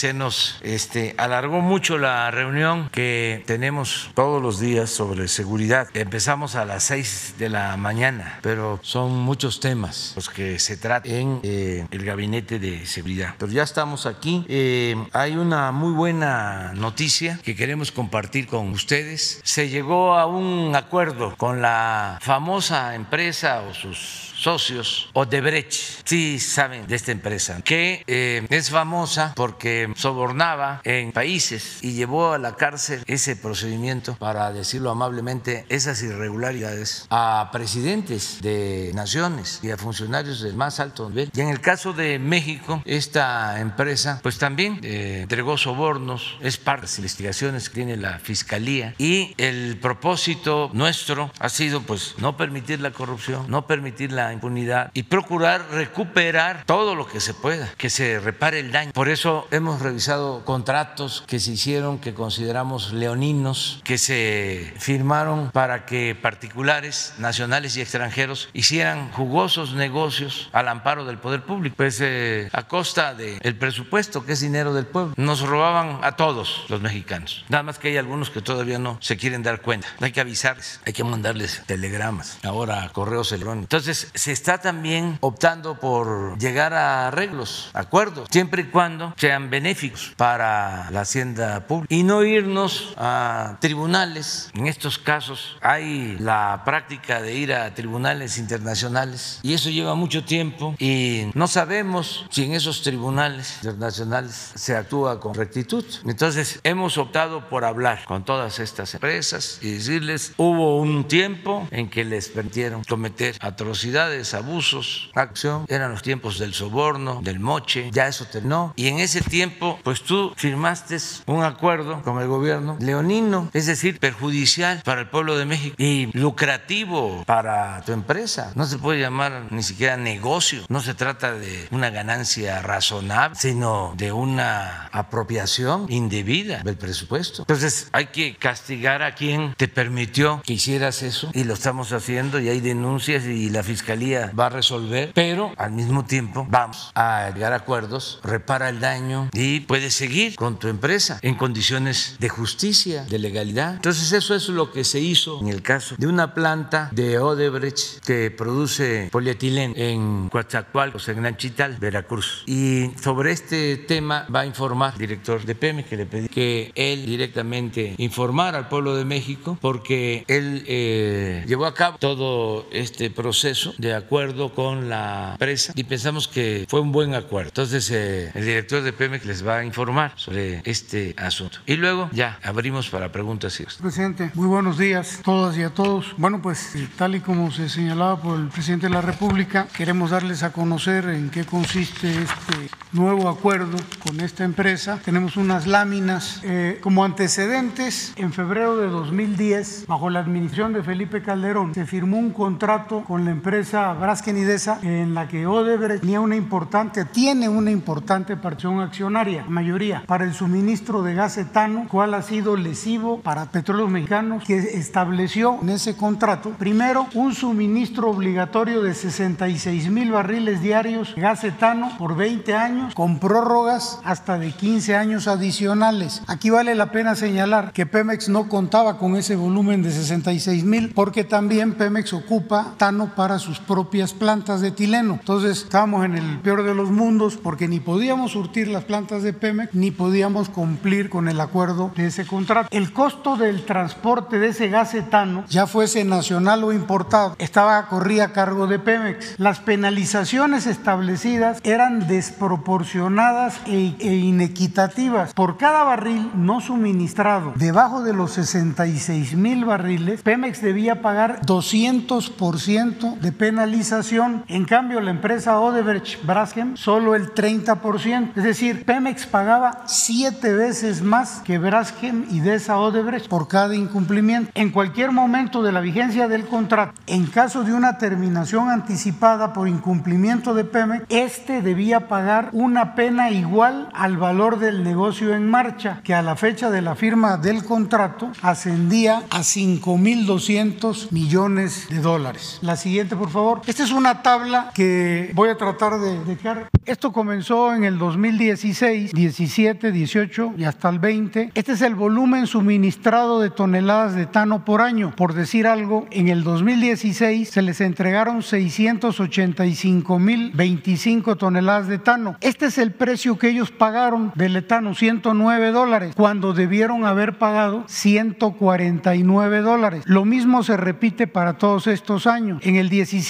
Se nos este, alargó mucho la reunión que tenemos todos los días sobre seguridad. Empezamos a las 6 de la mañana, pero son muchos temas los que se tratan en eh, el gabinete de seguridad. Pero ya estamos aquí. Eh, hay una muy buena noticia que queremos compartir con ustedes. Se llegó a un acuerdo con la famosa empresa o sus socios Odebrecht, sí saben de esta empresa, que eh, es famosa porque sobornaba en países y llevó a la cárcel ese procedimiento, para decirlo amablemente, esas irregularidades a presidentes de naciones y a funcionarios del más alto nivel. Y en el caso de México, esta empresa pues también eh, entregó sobornos, es parte de las investigaciones que tiene la Fiscalía y el propósito nuestro ha sido pues no permitir la corrupción, no permitir la impunidad y procurar recuperar todo lo que se pueda, que se repare el daño. Por eso hemos revisado contratos que se hicieron, que consideramos leoninos, que se firmaron para que particulares, nacionales y extranjeros hicieran jugosos negocios al amparo del poder público, pues eh, a costa del presupuesto, que es dinero del pueblo. Nos robaban a todos los mexicanos. Nada más que hay algunos que todavía no se quieren dar cuenta. Hay que avisarles, hay que mandarles telegramas, ahora correos electrónicos. Entonces, se está también optando por llegar a arreglos, acuerdos, siempre y cuando sean benéficos para la hacienda pública y no irnos a tribunales. En estos casos hay la práctica de ir a tribunales internacionales y eso lleva mucho tiempo y no sabemos si en esos tribunales internacionales se actúa con rectitud. Entonces hemos optado por hablar con todas estas empresas y decirles, hubo un tiempo en que les permitieron cometer atrocidades abusos, acción, eran los tiempos del soborno, del moche, ya eso terminó. Y en ese tiempo, pues tú firmaste un acuerdo con el gobierno leonino, es decir, perjudicial para el pueblo de México y lucrativo para tu empresa. No se puede llamar ni siquiera negocio, no se trata de una ganancia razonable, sino de una apropiación indebida del presupuesto. Entonces hay que castigar a quien te permitió que hicieras eso y lo estamos haciendo y hay denuncias y la fiscalía va a resolver, pero al mismo tiempo vamos a llegar a acuerdos, repara el daño y puedes seguir con tu empresa en condiciones de justicia, de legalidad. Entonces eso es lo que se hizo en el caso de una planta de Odebrecht que produce polietileno en Coatzacoalcos, en Nanchital, Veracruz. Y sobre este tema va a informar el director de PEME que le pedí que él directamente informara al pueblo de México porque él eh, llevó a cabo todo este proceso de acuerdo con la empresa y pensamos que fue un buen acuerdo. Entonces eh, el director de Pemex les va a informar sobre este asunto. Y luego ya abrimos para preguntas y Presidente, muy buenos días a todas y a todos. Bueno, pues eh, tal y como se señalaba por el presidente de la República, queremos darles a conocer en qué consiste este nuevo acuerdo con esta empresa. Tenemos unas láminas eh, como antecedentes. En febrero de 2010, bajo la administración de Felipe Calderón, se firmó un contrato con la empresa empresa Braskem Idesa, en la que Odebrecht tenía una importante, tiene una importante participación accionaria, mayoría, para el suministro de gas etano, cual ha sido lesivo para petróleos mexicanos, que estableció en ese contrato, primero, un suministro obligatorio de 66 mil barriles diarios de gas etano por 20 años, con prórrogas hasta de 15 años adicionales. Aquí vale la pena señalar que Pemex no contaba con ese volumen de 66 mil, porque también Pemex ocupa etano para su sus propias plantas de etileno. Entonces estábamos en el peor de los mundos porque ni podíamos surtir las plantas de Pemex ni podíamos cumplir con el acuerdo de ese contrato. El costo del transporte de ese gas etano, ya fuese nacional o importado, estaba corría a cargo de Pemex. Las penalizaciones establecidas eran desproporcionadas e, e inequitativas. Por cada barril no suministrado debajo de los 66 mil barriles, Pemex debía pagar 200% de penalización. En cambio, la empresa Odebrecht Braskem solo el 30%. Es decir, Pemex pagaba siete veces más que Braskem y Desa Odebrecht por cada incumplimiento. En cualquier momento de la vigencia del contrato, en caso de una terminación anticipada por incumplimiento de Pemex, este debía pagar una pena igual al valor del negocio en marcha, que a la fecha de la firma del contrato ascendía a 5.200 millones de dólares. La siguiente, por favor. Esta es una tabla que voy a tratar de dejar. Esto comenzó en el 2016, 17, 18 y hasta el 20. Este es el volumen suministrado de toneladas de etano por año. Por decir algo, en el 2016 se les entregaron 685 mil 25 toneladas de etano. Este es el precio que ellos pagaron del etano, 109 dólares, cuando debieron haber pagado 149 dólares. Lo mismo se repite para todos estos años. En el 17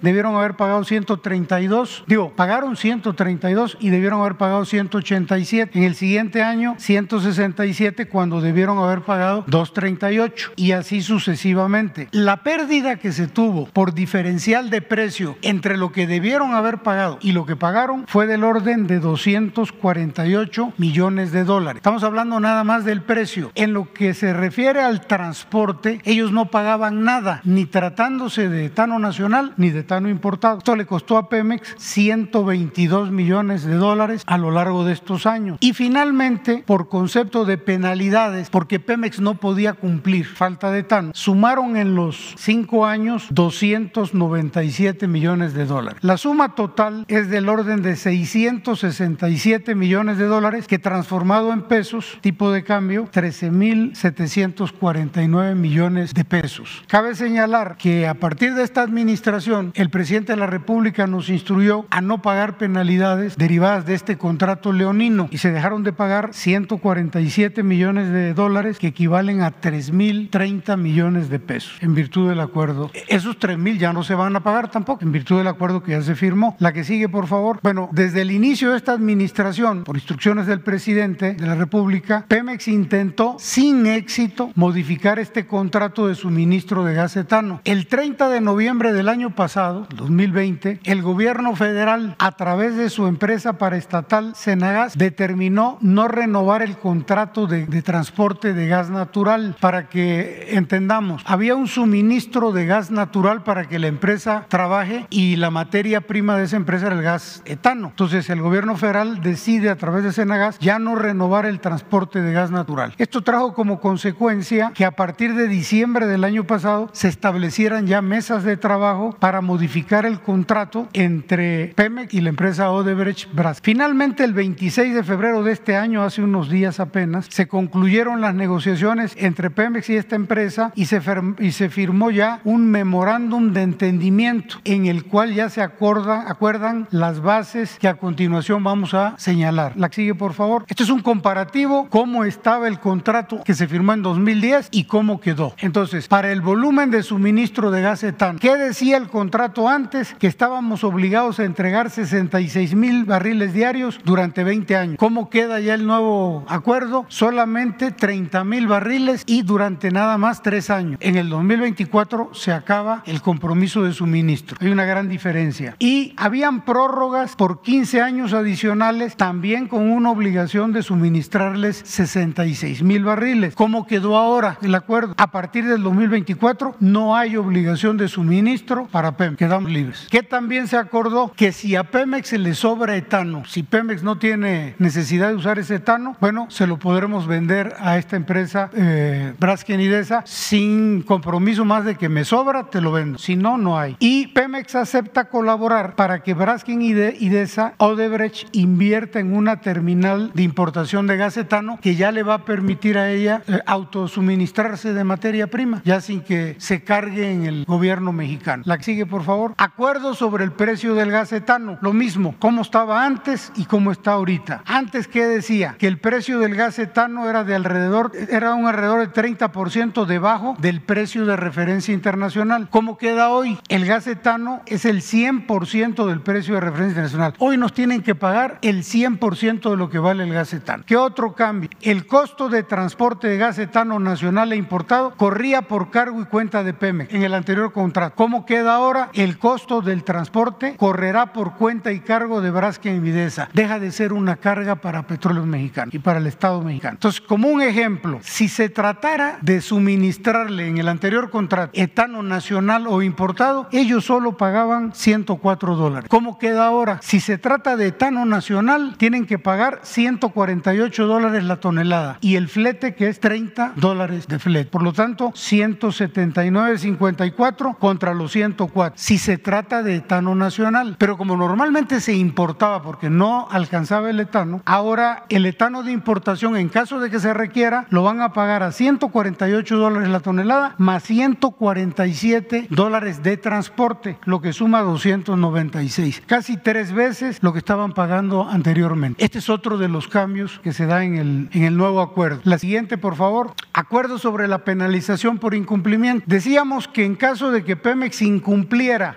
debieron haber pagado 132, digo, pagaron 132 y debieron haber pagado 187. En el siguiente año 167 cuando debieron haber pagado 238 y así sucesivamente. La pérdida que se tuvo por diferencial de precio entre lo que debieron haber pagado y lo que pagaron fue del orden de 248 millones de dólares. Estamos hablando nada más del precio. En lo que se refiere al transporte, ellos no pagaban nada, ni tratándose de etano nacional ni de etano importado. Esto le costó a Pemex 122 millones de dólares a lo largo de estos años. Y finalmente, por concepto de penalidades, porque Pemex no podía cumplir falta de etano, sumaron en los cinco años 297 millones de dólares. La suma total es del orden de 667 millones de dólares que transformado en pesos, tipo de cambio, 13.749 millones de pesos. Cabe señalar que a partir de esta administración, el presidente de la República nos instruyó a no pagar penalidades derivadas de este contrato leonino y se dejaron de pagar 147 millones de dólares que equivalen a 3.030 millones de pesos en virtud del acuerdo. Esos 3.000 ya no se van a pagar tampoco en virtud del acuerdo que ya se firmó. La que sigue, por favor. Bueno, desde el inicio de esta administración, por instrucciones del presidente de la República, Pemex intentó sin éxito modificar este contrato de suministro de gas etano. El 30 de noviembre del año pasado, 2020, el gobierno federal, a través de su empresa paraestatal Senagas, determinó no renovar el contrato de, de transporte de gas natural. Para que entendamos, había un suministro de gas natural para que la empresa trabaje y la materia prima de esa empresa era el gas etano. Entonces el gobierno federal decide a través de Senagas ya no renovar el transporte de gas natural. Esto trajo como consecuencia que a partir de diciembre del año pasado se establecieran ya mesas de trabajo para modificar el contrato entre Pemex y la empresa Odebrecht Brasil. Finalmente el 26 de febrero de este año, hace unos días apenas, se concluyeron las negociaciones entre Pemex y esta empresa y se, y se firmó ya un memorándum de entendimiento en el cual ya se acorda, acuerdan las bases que a continuación vamos a señalar. La que sigue, por favor. Esto es un comparativo, cómo estaba el contrato que se firmó en 2010 y cómo quedó. Entonces, para el volumen de suministro de gas etano, ¿qué decía el contrato antes? Que estábamos obligados a entregar 66 mil barriles diarios durante 20 años. ¿Cómo queda ya el nuevo acuerdo? Solamente 30 mil barriles y durante nada más tres años. En el 2024 se acaba el compromiso de suministro. Hay una gran diferencia. Y habían prórrogas por 15 años adicionales, también con una obligación de suministrarles 66 mil barriles. ¿Cómo quedó ahora el acuerdo? A partir del 2024 no hay obligación de suministro para Pemex. Quedamos libres. Que también se acordó que si a Pemex se le sobra etano, si Pemex no tiene necesidad de usar ese etano, bueno, se lo podremos vender a esta empresa eh, Braskem Idesa sin compromiso más de que me sobra, te lo vendo. Si no, no hay. Y Pemex acepta colaborar para que Braskem Idesa Odebrecht invierta en una terminal de importación de gas etano que ya le va a permitir a ella eh, autosuministrarse de materia prima, ya sin que se cargue en el gobierno mexicano. La sigue, por favor. Acuerdo sobre el precio del gas etano. Lo mismo, cómo estaba antes y cómo está ahorita. Antes, ¿qué decía? Que el precio del gas etano era de alrededor, era un alrededor del 30% debajo del precio de referencia internacional. ¿Cómo queda hoy? El gas etano es el 100% del precio de referencia internacional. Hoy nos tienen que pagar el 100% de lo que vale el gas etano. ¿Qué otro cambio? El costo de transporte de gas etano nacional e importado corría por cargo y cuenta de Pemex en el anterior contrato. ¿Cómo queda ahora? El costo del transporte correrá por cuenta y cargo de Braskem y Videsa. Deja de ser una carga para petróleos mexicanos y para el Estado mexicano. Entonces, como un ejemplo, si se tratara de suministrarle en el anterior contrato etano nacional o importado, ellos solo pagaban 104 dólares. ¿Cómo queda ahora? Si se trata de etano nacional, tienen que pagar 148 dólares la tonelada y el flete que es 30 dólares de flete. Por lo tanto, 179.54 contra los 100 104 si se trata de etano nacional. Pero como normalmente se importaba porque no alcanzaba el etano, ahora el etano de importación en caso de que se requiera lo van a pagar a 148 dólares la tonelada más 147 dólares de transporte, lo que suma 296, casi tres veces lo que estaban pagando anteriormente. Este es otro de los cambios que se da en el, en el nuevo acuerdo. La siguiente, por favor. Acuerdo sobre la penalización por incumplimiento. Decíamos que en caso de que Pemex incumpliera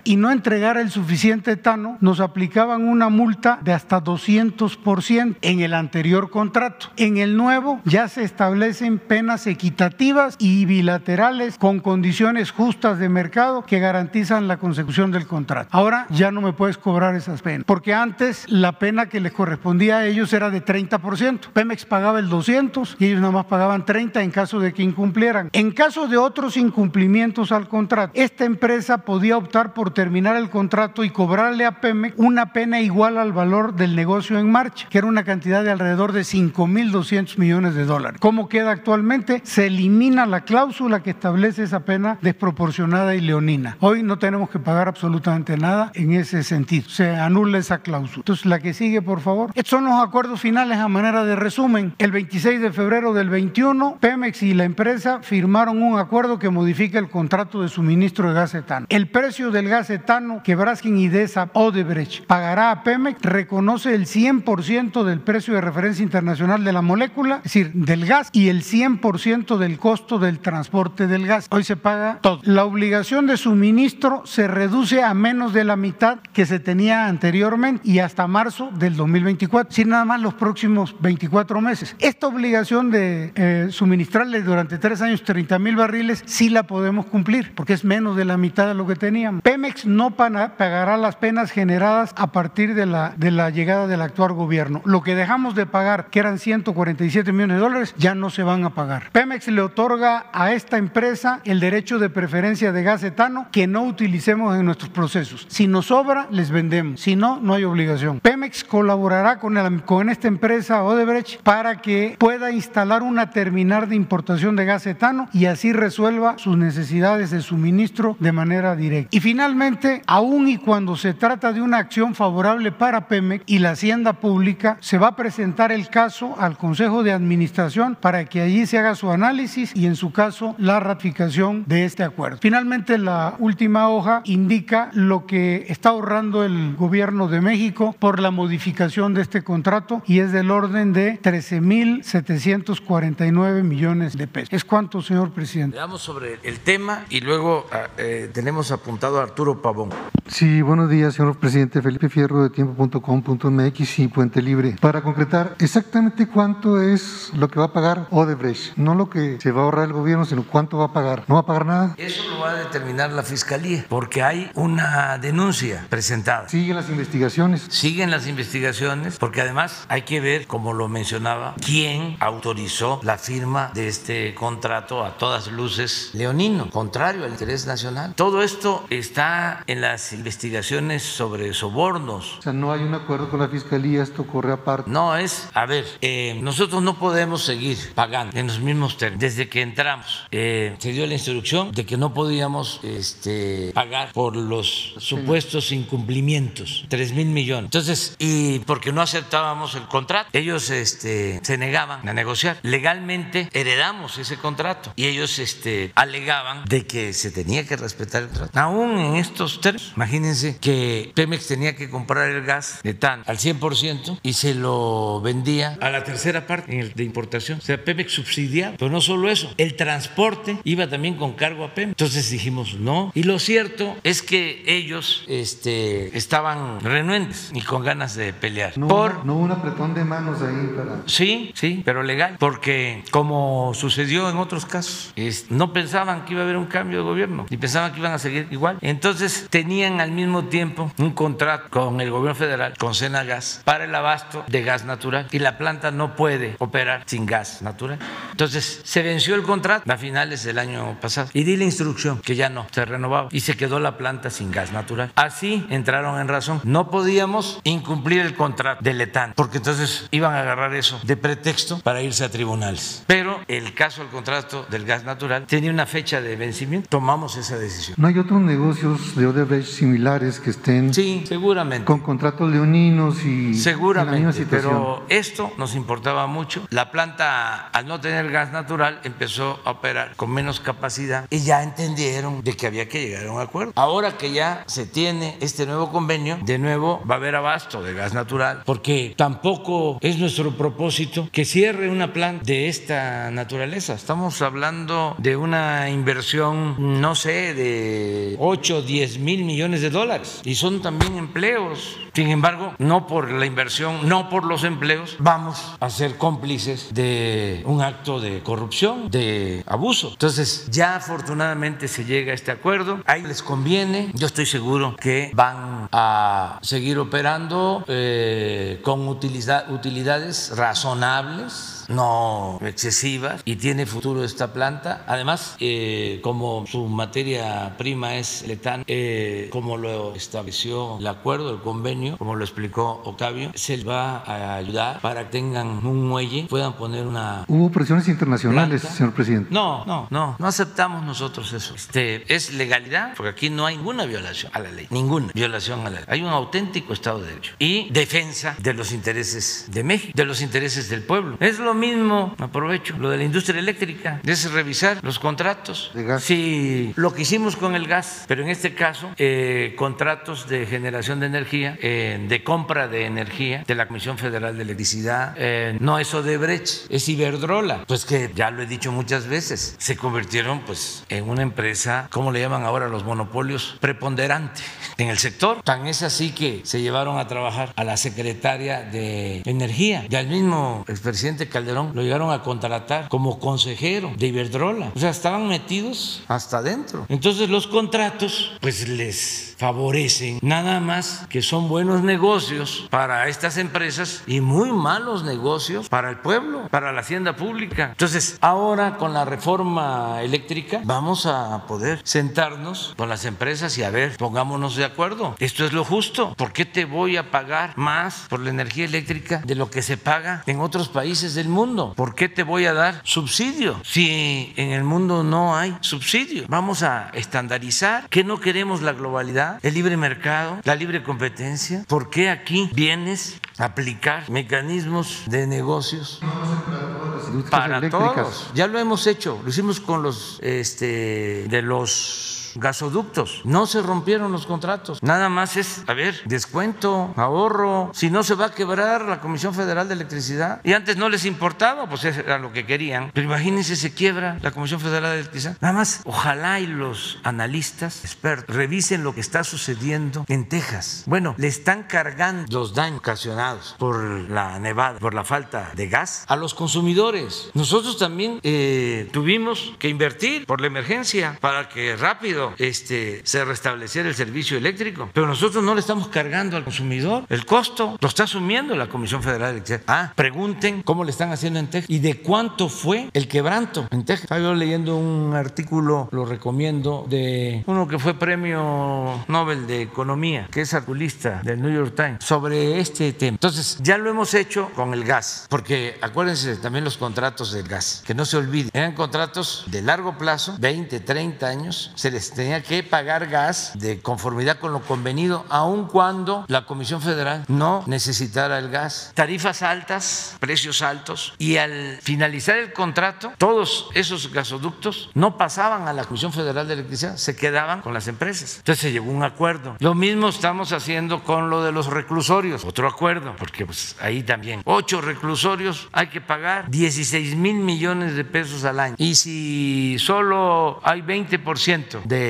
y no entregara el suficiente etano, nos aplicaban una multa de hasta 200% en el anterior contrato. En el nuevo ya se establecen penas equitativas y bilaterales con condiciones justas de mercado que garantizan la consecución del contrato. Ahora ya no me puedes cobrar esas penas, porque antes la pena que les correspondía a ellos era de 30%. Pemex pagaba el 200 y ellos nada más pagaban 30 en caso de que incumplieran. En caso de otros incumplimientos al contrato, esta empresa podía optar por terminar el contrato y cobrarle a Pemex una pena igual al valor del negocio en marcha, que era una cantidad de alrededor de 5.200 millones de dólares. ¿Cómo queda actualmente? Se elimina la cláusula que establece esa pena desproporcionada y leonina. Hoy no tenemos que pagar absolutamente nada en ese sentido. Se anula esa cláusula. Entonces, la que sigue, por favor. Estos son los acuerdos finales a manera de resumen. El 26 de febrero del 21, Pemex y la empresa firmaron un acuerdo que modifica el contrato de suministro de gas etano. Precio del gas etano que Braskin y Desa Odebrecht pagará a Pemex reconoce el 100% del precio de referencia internacional de la molécula, es decir, del gas y el 100% del costo del transporte del gas. Hoy se paga todo. La obligación de suministro se reduce a menos de la mitad que se tenía anteriormente y hasta marzo del 2024, sin nada más los próximos 24 meses. Esta obligación de eh, suministrarle durante tres años 30 mil barriles sí la podemos cumplir porque es menos de la mitad de lo que teníamos. Pemex no pagará las penas generadas a partir de la, de la llegada del actual gobierno. Lo que dejamos de pagar, que eran 147 millones de dólares, ya no se van a pagar. Pemex le otorga a esta empresa el derecho de preferencia de gas etano que no utilicemos en nuestros procesos. Si nos sobra, les vendemos. Si no, no hay obligación. Pemex colaborará con, esta empresa Odebrecht para que pueda instalar una terminal de importación de gas etano y así resuelva sus necesidades de suministro de manera directa. Y finalmente, aún y cuando se trata de una acción favorable para Pemex y la hacienda pública, se va a presentar el caso al Consejo de Administración para que allí se haga su análisis y en su caso la ratificación de este acuerdo. Finalmente, la última hoja indica lo que está ahorrando el gobierno de México por la modificación de este contrato y es del orden de 13.749 millones de pesos. ¿Es cuánto, señor presidente? Veamos sobre el tema y luego ah, eh, tenemos apuntado a Arturo Pavón. Sí, buenos días, señor presidente. Felipe Fierro de tiempo.com.mx y Puente Libre. Para concretar, exactamente cuánto es lo que va a pagar Odebrecht. No lo que se va a ahorrar el gobierno, sino cuánto va a pagar. ¿No va a pagar nada? Eso lo va a determinar la fiscalía, porque hay una denuncia presentada. Siguen las investigaciones. Siguen las investigaciones, porque además hay que ver, como lo mencionaba, quién autorizó la firma de este contrato a todas luces leonino, contrario al interés nacional. Todo esto está en las investigaciones sobre sobornos. O sea, no hay un acuerdo con la fiscalía, esto corre aparte. No, es, a ver, eh, nosotros no podemos seguir pagando en los mismos términos. Desde que entramos, eh, se dio la instrucción de que no podíamos este, pagar por los supuestos incumplimientos, 3 mil millones. Entonces, y porque no aceptábamos el contrato, ellos este, se negaban a negociar. Legalmente heredamos ese contrato y ellos este, alegaban de que se tenía que respetar el contrato. Aún en estos términos, imagínense que Pemex tenía que comprar el gas de TAN al 100% y se lo vendía a la tercera parte de importación. O sea, Pemex subsidiaba. Pero no solo eso, el transporte iba también con cargo a Pemex. Entonces dijimos no. Y lo cierto es que ellos este, estaban renuentes y con ganas de pelear. No, por no hubo un apretón de manos ahí para... Sí, sí, pero legal, porque como sucedió en otros casos, es- no pensaban que iba a haber un cambio de gobierno y pensaban que iban a seguir igual. Entonces tenían al mismo tiempo un contrato con el gobierno federal, con Senagas, para el abasto de gas natural y la planta no puede operar sin gas natural. Entonces se venció el contrato a finales del año pasado y di la instrucción que ya no se renovaba y se quedó la planta sin gas natural. Así entraron en razón. No podíamos incumplir el contrato del ETAN porque entonces iban a agarrar eso de pretexto para irse a tribunales. Pero el caso del contrato del gas natural tenía una fecha de vencimiento. Tomamos esa decisión. No hay otros negocios de Odebrecht similares que estén Sí, seguramente. con contratos leoninos y en la misma Seguramente, situación. pero esto nos importaba mucho. La planta, al no tener gas natural, empezó a operar con menos capacidad y ya entendieron de que había que llegar a un acuerdo. Ahora que ya se tiene este nuevo convenio, de nuevo va a haber abasto de gas natural, porque tampoco es nuestro propósito que cierre una planta de esta naturaleza. Estamos hablando de una inversión, no sé, de 8, 10 mil millones de dólares y son también empleos. Sin embargo, no por la inversión, no por los empleos, vamos a ser cómplices de un acto de corrupción, de abuso. Entonces, ya afortunadamente se llega a este acuerdo. Ahí les conviene. Yo estoy seguro que van a seguir operando eh, con utiliza- utilidades razonables no excesivas y tiene futuro esta planta. Además, eh, como su materia prima es letán, eh, como lo estableció el acuerdo, el convenio, como lo explicó Octavio, se les va a ayudar para que tengan un muelle, puedan poner una Hubo presiones internacionales, Planta. señor presidente. no, no, no, no aceptamos nosotros eso. Este, es legalidad, porque aquí no hay ninguna violación a la ley, ninguna violación a la ley. Hay un auténtico Estado de Derecho y defensa de los intereses de México, de los intereses del pueblo. Es lo mismo, aprovecho, lo de la industria eléctrica, es revisar los contratos. De gas. Sí, lo que hicimos con el gas, pero en este caso, eh, contratos de generación de energía, eh, de compra de energía de la Comisión Federal de Electricidad, eh, no es Odebrecht, es Iberdrola. Pues que ya lo he dicho muchas veces, se convirtieron pues en una empresa, ¿cómo le llaman ahora los monopolios? Preponderante en el sector. Tan es así que se llevaron a trabajar a la secretaria de Energía y al mismo expresidente Calderón lo llegaron a contratar como consejero de Iberdrola. O sea, estaban metidos hasta adentro. Entonces los contratos pues les favorecen nada más que son buenos negocios para estas empresas y muy malos negocios para el pueblo, para la hacienda pública. Entonces, ahora con la reforma eléctrica vamos a poder sentarnos con las empresas y a ver, pongámonos de acuerdo. Esto es lo justo. ¿Por qué te voy a pagar más por la energía eléctrica de lo que se paga en otros países del mundo? ¿Por qué te voy a dar subsidio si en el mundo no hay subsidio? Vamos a estandarizar que no queremos la globalidad, el libre mercado, la libre competencia. ¿Por qué aquí vienes a aplicar mecanismos de negocios para eléctricas. todos. Ya lo hemos hecho, lo hicimos con los este de los gasoductos. No se rompieron los contratos. Nada más es, a ver, descuento, ahorro. Si no se va a quebrar la Comisión Federal de Electricidad. Y antes no les importaba, pues era lo que querían. Pero imagínense, se quiebra la Comisión Federal de Electricidad. Nada más, ojalá y los analistas expertos revisen lo que está sucediendo en Texas. Bueno, le están cargando los daños ocasionados por la nevada, por la falta de gas a los consumidores. Nosotros también eh, tuvimos que invertir por la emergencia para que rápido este, se restableciera el servicio eléctrico. Pero nosotros no le estamos cargando al consumidor. El costo lo está asumiendo la Comisión Federal de Electricidad. Ah, pregunten cómo le están haciendo en Texas y de cuánto fue el quebranto en Texas. Estaba yo leyendo un artículo, lo recomiendo, de uno que fue premio Nobel de Economía, que es articulista del New York Times, sobre este tema. Entonces, ya lo hemos hecho con el gas, porque acuérdense también los contratos del gas, que no se olviden, eran contratos de largo plazo, 20, 30 años, se les tenía que pagar gas de conformidad con lo convenido, aun cuando la Comisión Federal no necesitara el gas. Tarifas altas, precios altos, y al finalizar el contrato, todos esos gasoductos no pasaban a la Comisión Federal de Electricidad, se quedaban con las empresas. Entonces se llegó a un acuerdo. Lo mismo estamos haciendo con lo de los reclusorios, otro acuerdo, porque pues ahí también, ocho reclusorios hay que pagar 16 mil millones de pesos al año. Y si solo hay 20% de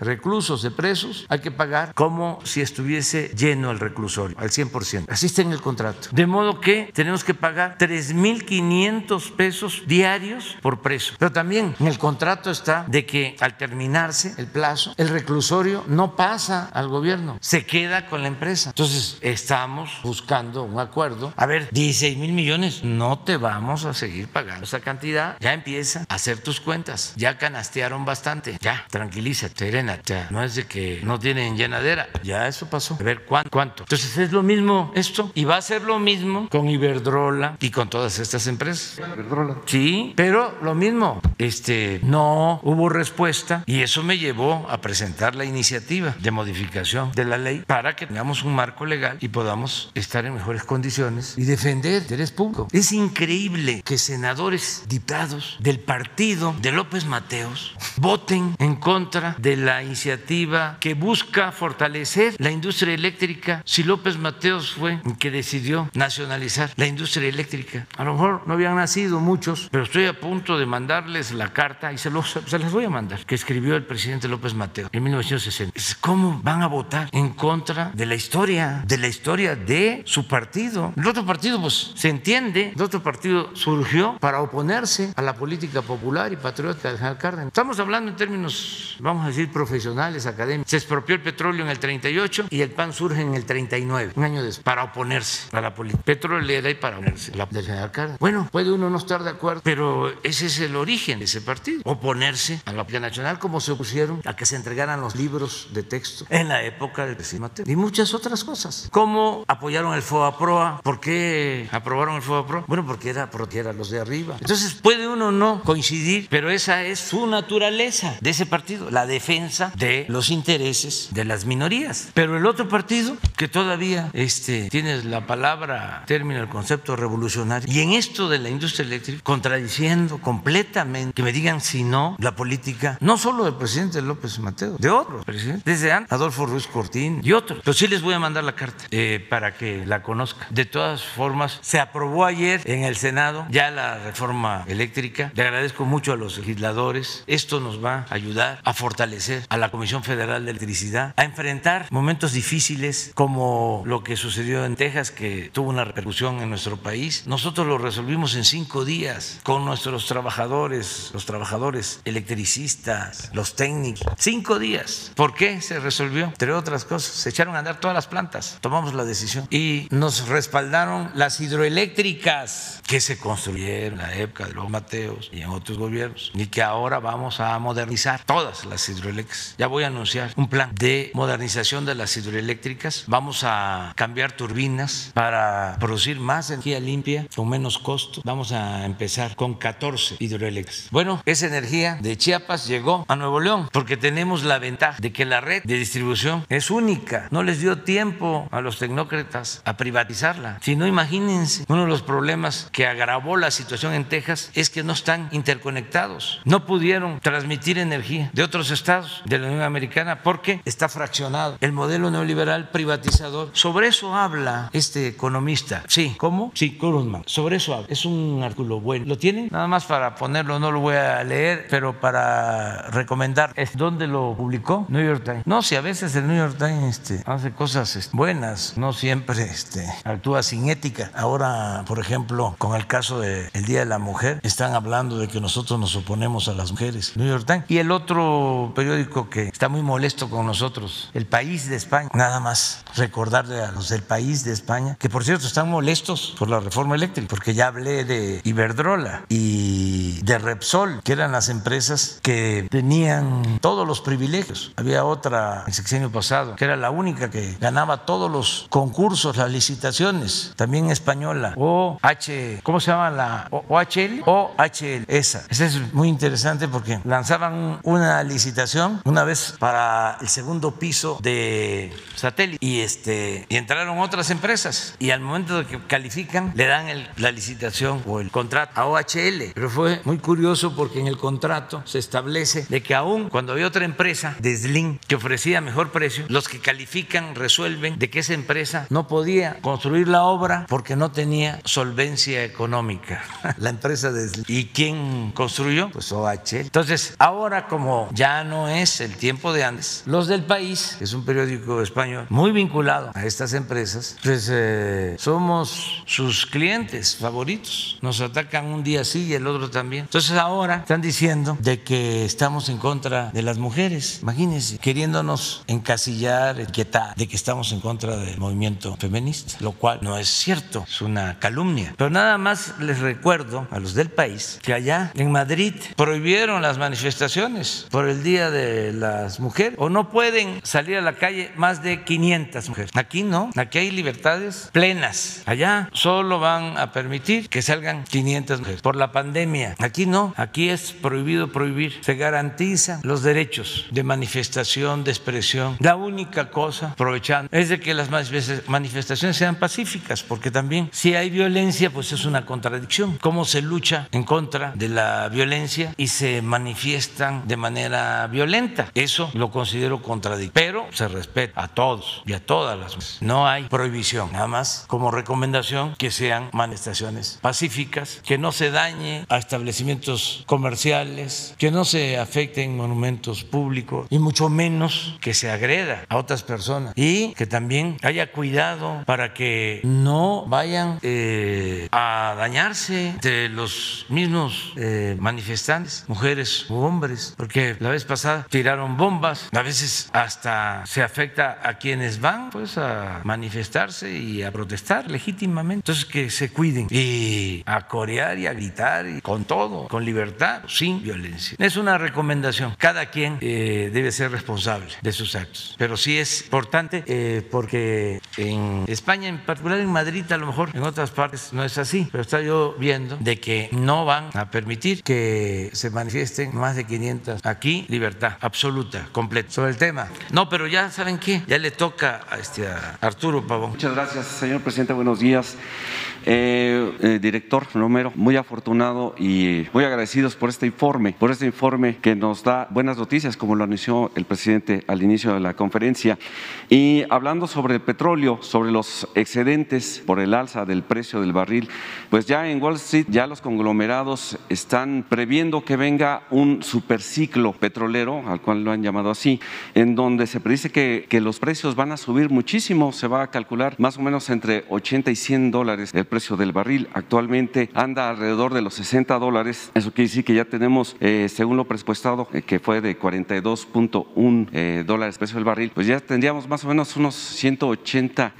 reclusos, de presos, hay que pagar como si estuviese lleno el reclusorio, al 100%. Así está en el contrato. De modo que tenemos que pagar 3 mil 500 pesos diarios por preso. Pero también en el contrato está de que al terminarse el plazo, el reclusorio no pasa al gobierno, se queda con la empresa. Entonces estamos buscando un acuerdo. A ver, 16 mil millones, no te vamos a seguir pagando esa cantidad. Ya empieza a hacer tus cuentas. Ya canastearon bastante. Ya, tranquilito tranquiliza, serena. O sea, no es de que no tienen llenadera. Ya eso pasó. A ver cuánto. cuánto. Entonces es lo mismo esto y va a ser lo mismo con Iberdrola y con todas estas empresas. Iberdrola. Sí, pero lo mismo. Este no hubo respuesta y eso me llevó a presentar la iniciativa de modificación de la ley para que tengamos un marco legal y podamos estar en mejores condiciones y defender interés público. Es increíble que senadores, diputados del partido de López Mateos voten en contra de la iniciativa que busca fortalecer la industria eléctrica si López Mateos fue el que decidió nacionalizar la industria eléctrica. A lo mejor no habían nacido muchos, pero estoy a punto de mandarles la carta y se, los, se las voy a mandar, que escribió el presidente López Mateos en 1960. ¿Cómo van a votar en contra de la historia, de la historia de su partido? El otro partido, pues se entiende, el otro partido surgió para oponerse a la política popular y patriótica de General Cárdenas. Estamos hablando en términos, vamos a decir, profesionales, académicos. Se expropió el petróleo en el 38 y el PAN surge en el 39, un año después, para oponerse a la política petrolera y para oponerse a la del General Cárdenas. Bueno, puede uno no estar de acuerdo, pero ese es el origen de ese partido, oponerse a la política nacional como se opusieron a que se entregaran los libros de texto en la época del presidente Mateo y muchas otras cosas. ¿Cómo apoyaron el FOAPROA? ¿Por qué aprobaron el FOAPROA? Bueno, porque era porque eran los de arriba. Entonces puede uno no coincidir, pero esa es su naturaleza de ese partido, la defensa de los intereses de las minorías. Pero el otro partido que todavía este, tiene la palabra, término, el concepto revolucionario, y en esto de la industria eléctrica, contradiciendo completamente que me digan si no la política, no solo del presidente López Mateo, de otros presidentes, desde antes, Adolfo Ruiz Cortín y otros. Pero sí les voy a mandar la carta eh, para que la conozcan. De todas formas, se aprobó ayer en el Senado ya la reforma eléctrica. Le agradezco mucho a los legisladores. Esto nos va a ayudar a fortalecer a la Comisión Federal de Electricidad, a enfrentar momentos difíciles como lo que sucedió en Texas, que tuvo una repercusión en nuestro país. Nosotros lo resolvimos en cinco días con nuestros trabajadores, los trabajadores electricistas, los técnicos. Cinco días. ¿Por qué se resolvió? Entre otras cosas, se echaron a andar todas las plantas. Tomamos la decisión y nos respaldaron las hidroeléctricas que se construyeron en la época de los Mateos y en otros gobiernos y que ahora vamos a modernizar todas las hidroeléctricas. Ya voy a anunciar un plan de modernización de las hidroeléctricas. Vamos a cambiar turbinas para producir más energía limpia con menos costo. Vamos a empezar con 14 hidroeléctricas. Bueno, esa energía de Chiapas llegó a Nuevo León porque tenemos la ventaja de que la red de distribución es única. No les dio tiempo a los tecnócratas a privatizarla. Si no, imagínense, uno de los problemas que agravó la situación en Texas es que no están interconectados. No pudieron transmitir energía de otros estados de la Unión Americana porque está fraccionado. El modelo neoliberal privatizador. Sobre eso habla este economista. Sí, ¿cómo? Sí, Kurunman. Sobre eso habla. Es un artículo bueno. ¿Lo tienen? Nada más para ponerlo, no lo voy a leer, pero para recomendar. ¿Dónde lo publicó? New York Times. No, si a veces el New York Times este, hace cosas este, buenas, no siempre este, actúa sin ética. Ahora, por ejemplo, con el caso del Día de la Mujer, están hablando de que nosotros nos oponemos a las mujeres. New York Times. Y el otro periódico que está muy molesto con nosotros, El País de España. Nada más recordarle a los del País de España, que por cierto están molestos por la reforma eléctrica, porque ya hablé de Iberdrola y de Repsol, que eran las empresas que tenían todos los privilegios. Había otra el sexenio pasado, que era la única que ganaba todos los concursos, las licitaciones, también española, OH, ¿cómo se llama la OHL? OHL, esa. Esa es muy interesante porque lanzaban una licitación una vez para el segundo piso de satélite y este y entraron otras empresas y al momento de que califican le dan el- la licitación o el contrato a OHL. Pero fue muy curioso porque en el contrato se establece de que aún cuando había otra empresa de Slim que ofrecía mejor precio, los que califican resuelven de que esa empresa no podía construir la obra porque no tenía solvencia económica. La empresa de Slim. ¿Y quién construyó? Pues OHL. Entonces, ahora como ya no es el tiempo de antes, los del país, que es un periódico español muy vinculado a estas empresas, pues eh, somos sus clientes favoritos. Nos atacan un día sí y el otro también. Entonces ahora están diciendo de que estamos en contra de las mujeres, imagínense, queriéndonos encasillar, etiquetar de que estamos en contra del movimiento feminista, lo cual no es cierto, es una calumnia. Pero nada más les recuerdo a los del país que allá en Madrid prohibieron las manifestaciones por el Día de las Mujeres o no pueden salir a la calle más de 500 mujeres. Aquí no, aquí hay libertades plenas. Allá solo van a permitir que salgan 500 mujeres por la pandemia. Aquí no, aquí es prohibido prohibir. Se garantizan los derechos de manifestación, de expresión. La única cosa, aprovechando, es de que las manifestaciones sean pacíficas, porque también si hay violencia, pues es una contradicción. ¿Cómo se lucha en contra de la violencia y se manifiestan de manera violenta? Eso lo considero contradictorio, pero se respeta a todos y a todas las. No hay prohibición, nada más como recomendación que sean manifestaciones pacíficas, que no se dañe a establecimientos comerciales, que no se afecten monumentos públicos y mucho menos que se agreda a otras personas y que también haya cuidado para que no vayan eh, a dañarse de los mismos eh, manifestantes, mujeres u hombres, porque la vez pasada tiraron bombas, a veces hasta se afecta a quienes van pues a manifestarse y a protestar legítimamente. Entonces que se cuiden y a corear y a gritar y con todo, con libertad, sin violencia. Es una recomendación. Cada quien eh, debe ser responsable de sus actos, pero sí es importante eh, porque en España, en particular en Madrid, a lo mejor en otras partes no es así, pero está yo viendo de que no van a permitir que se manifiesten más de 500. Aquí, libertad absoluta, completa. Sobre el tema. No, pero ya saben qué, ya le toca a, este, a Arturo Pavón. Muchas gracias, señor presidente. Buenos días. Eh, eh, director Romero, muy afortunado y muy agradecidos por este informe, por este informe que nos da buenas noticias, como lo anunció el presidente al inicio de la conferencia. Y hablando sobre el petróleo, sobre los excedentes por el alza del precio del barril, pues ya en Wall Street ya los conglomerados están previendo que venga un superciclo petrolero, al cual lo han llamado así, en donde se predice que, los precios van a subir muchísimo, se va a calcular más o menos entre 80 y 100 dólares el precio del barril. Actualmente anda alrededor de los 60 dólares. Eso quiere decir que ya tenemos, eh, según lo presupuestado, eh, que fue de 42.1 eh, dólares precio del barril, pues ya tendríamos más o menos unos 180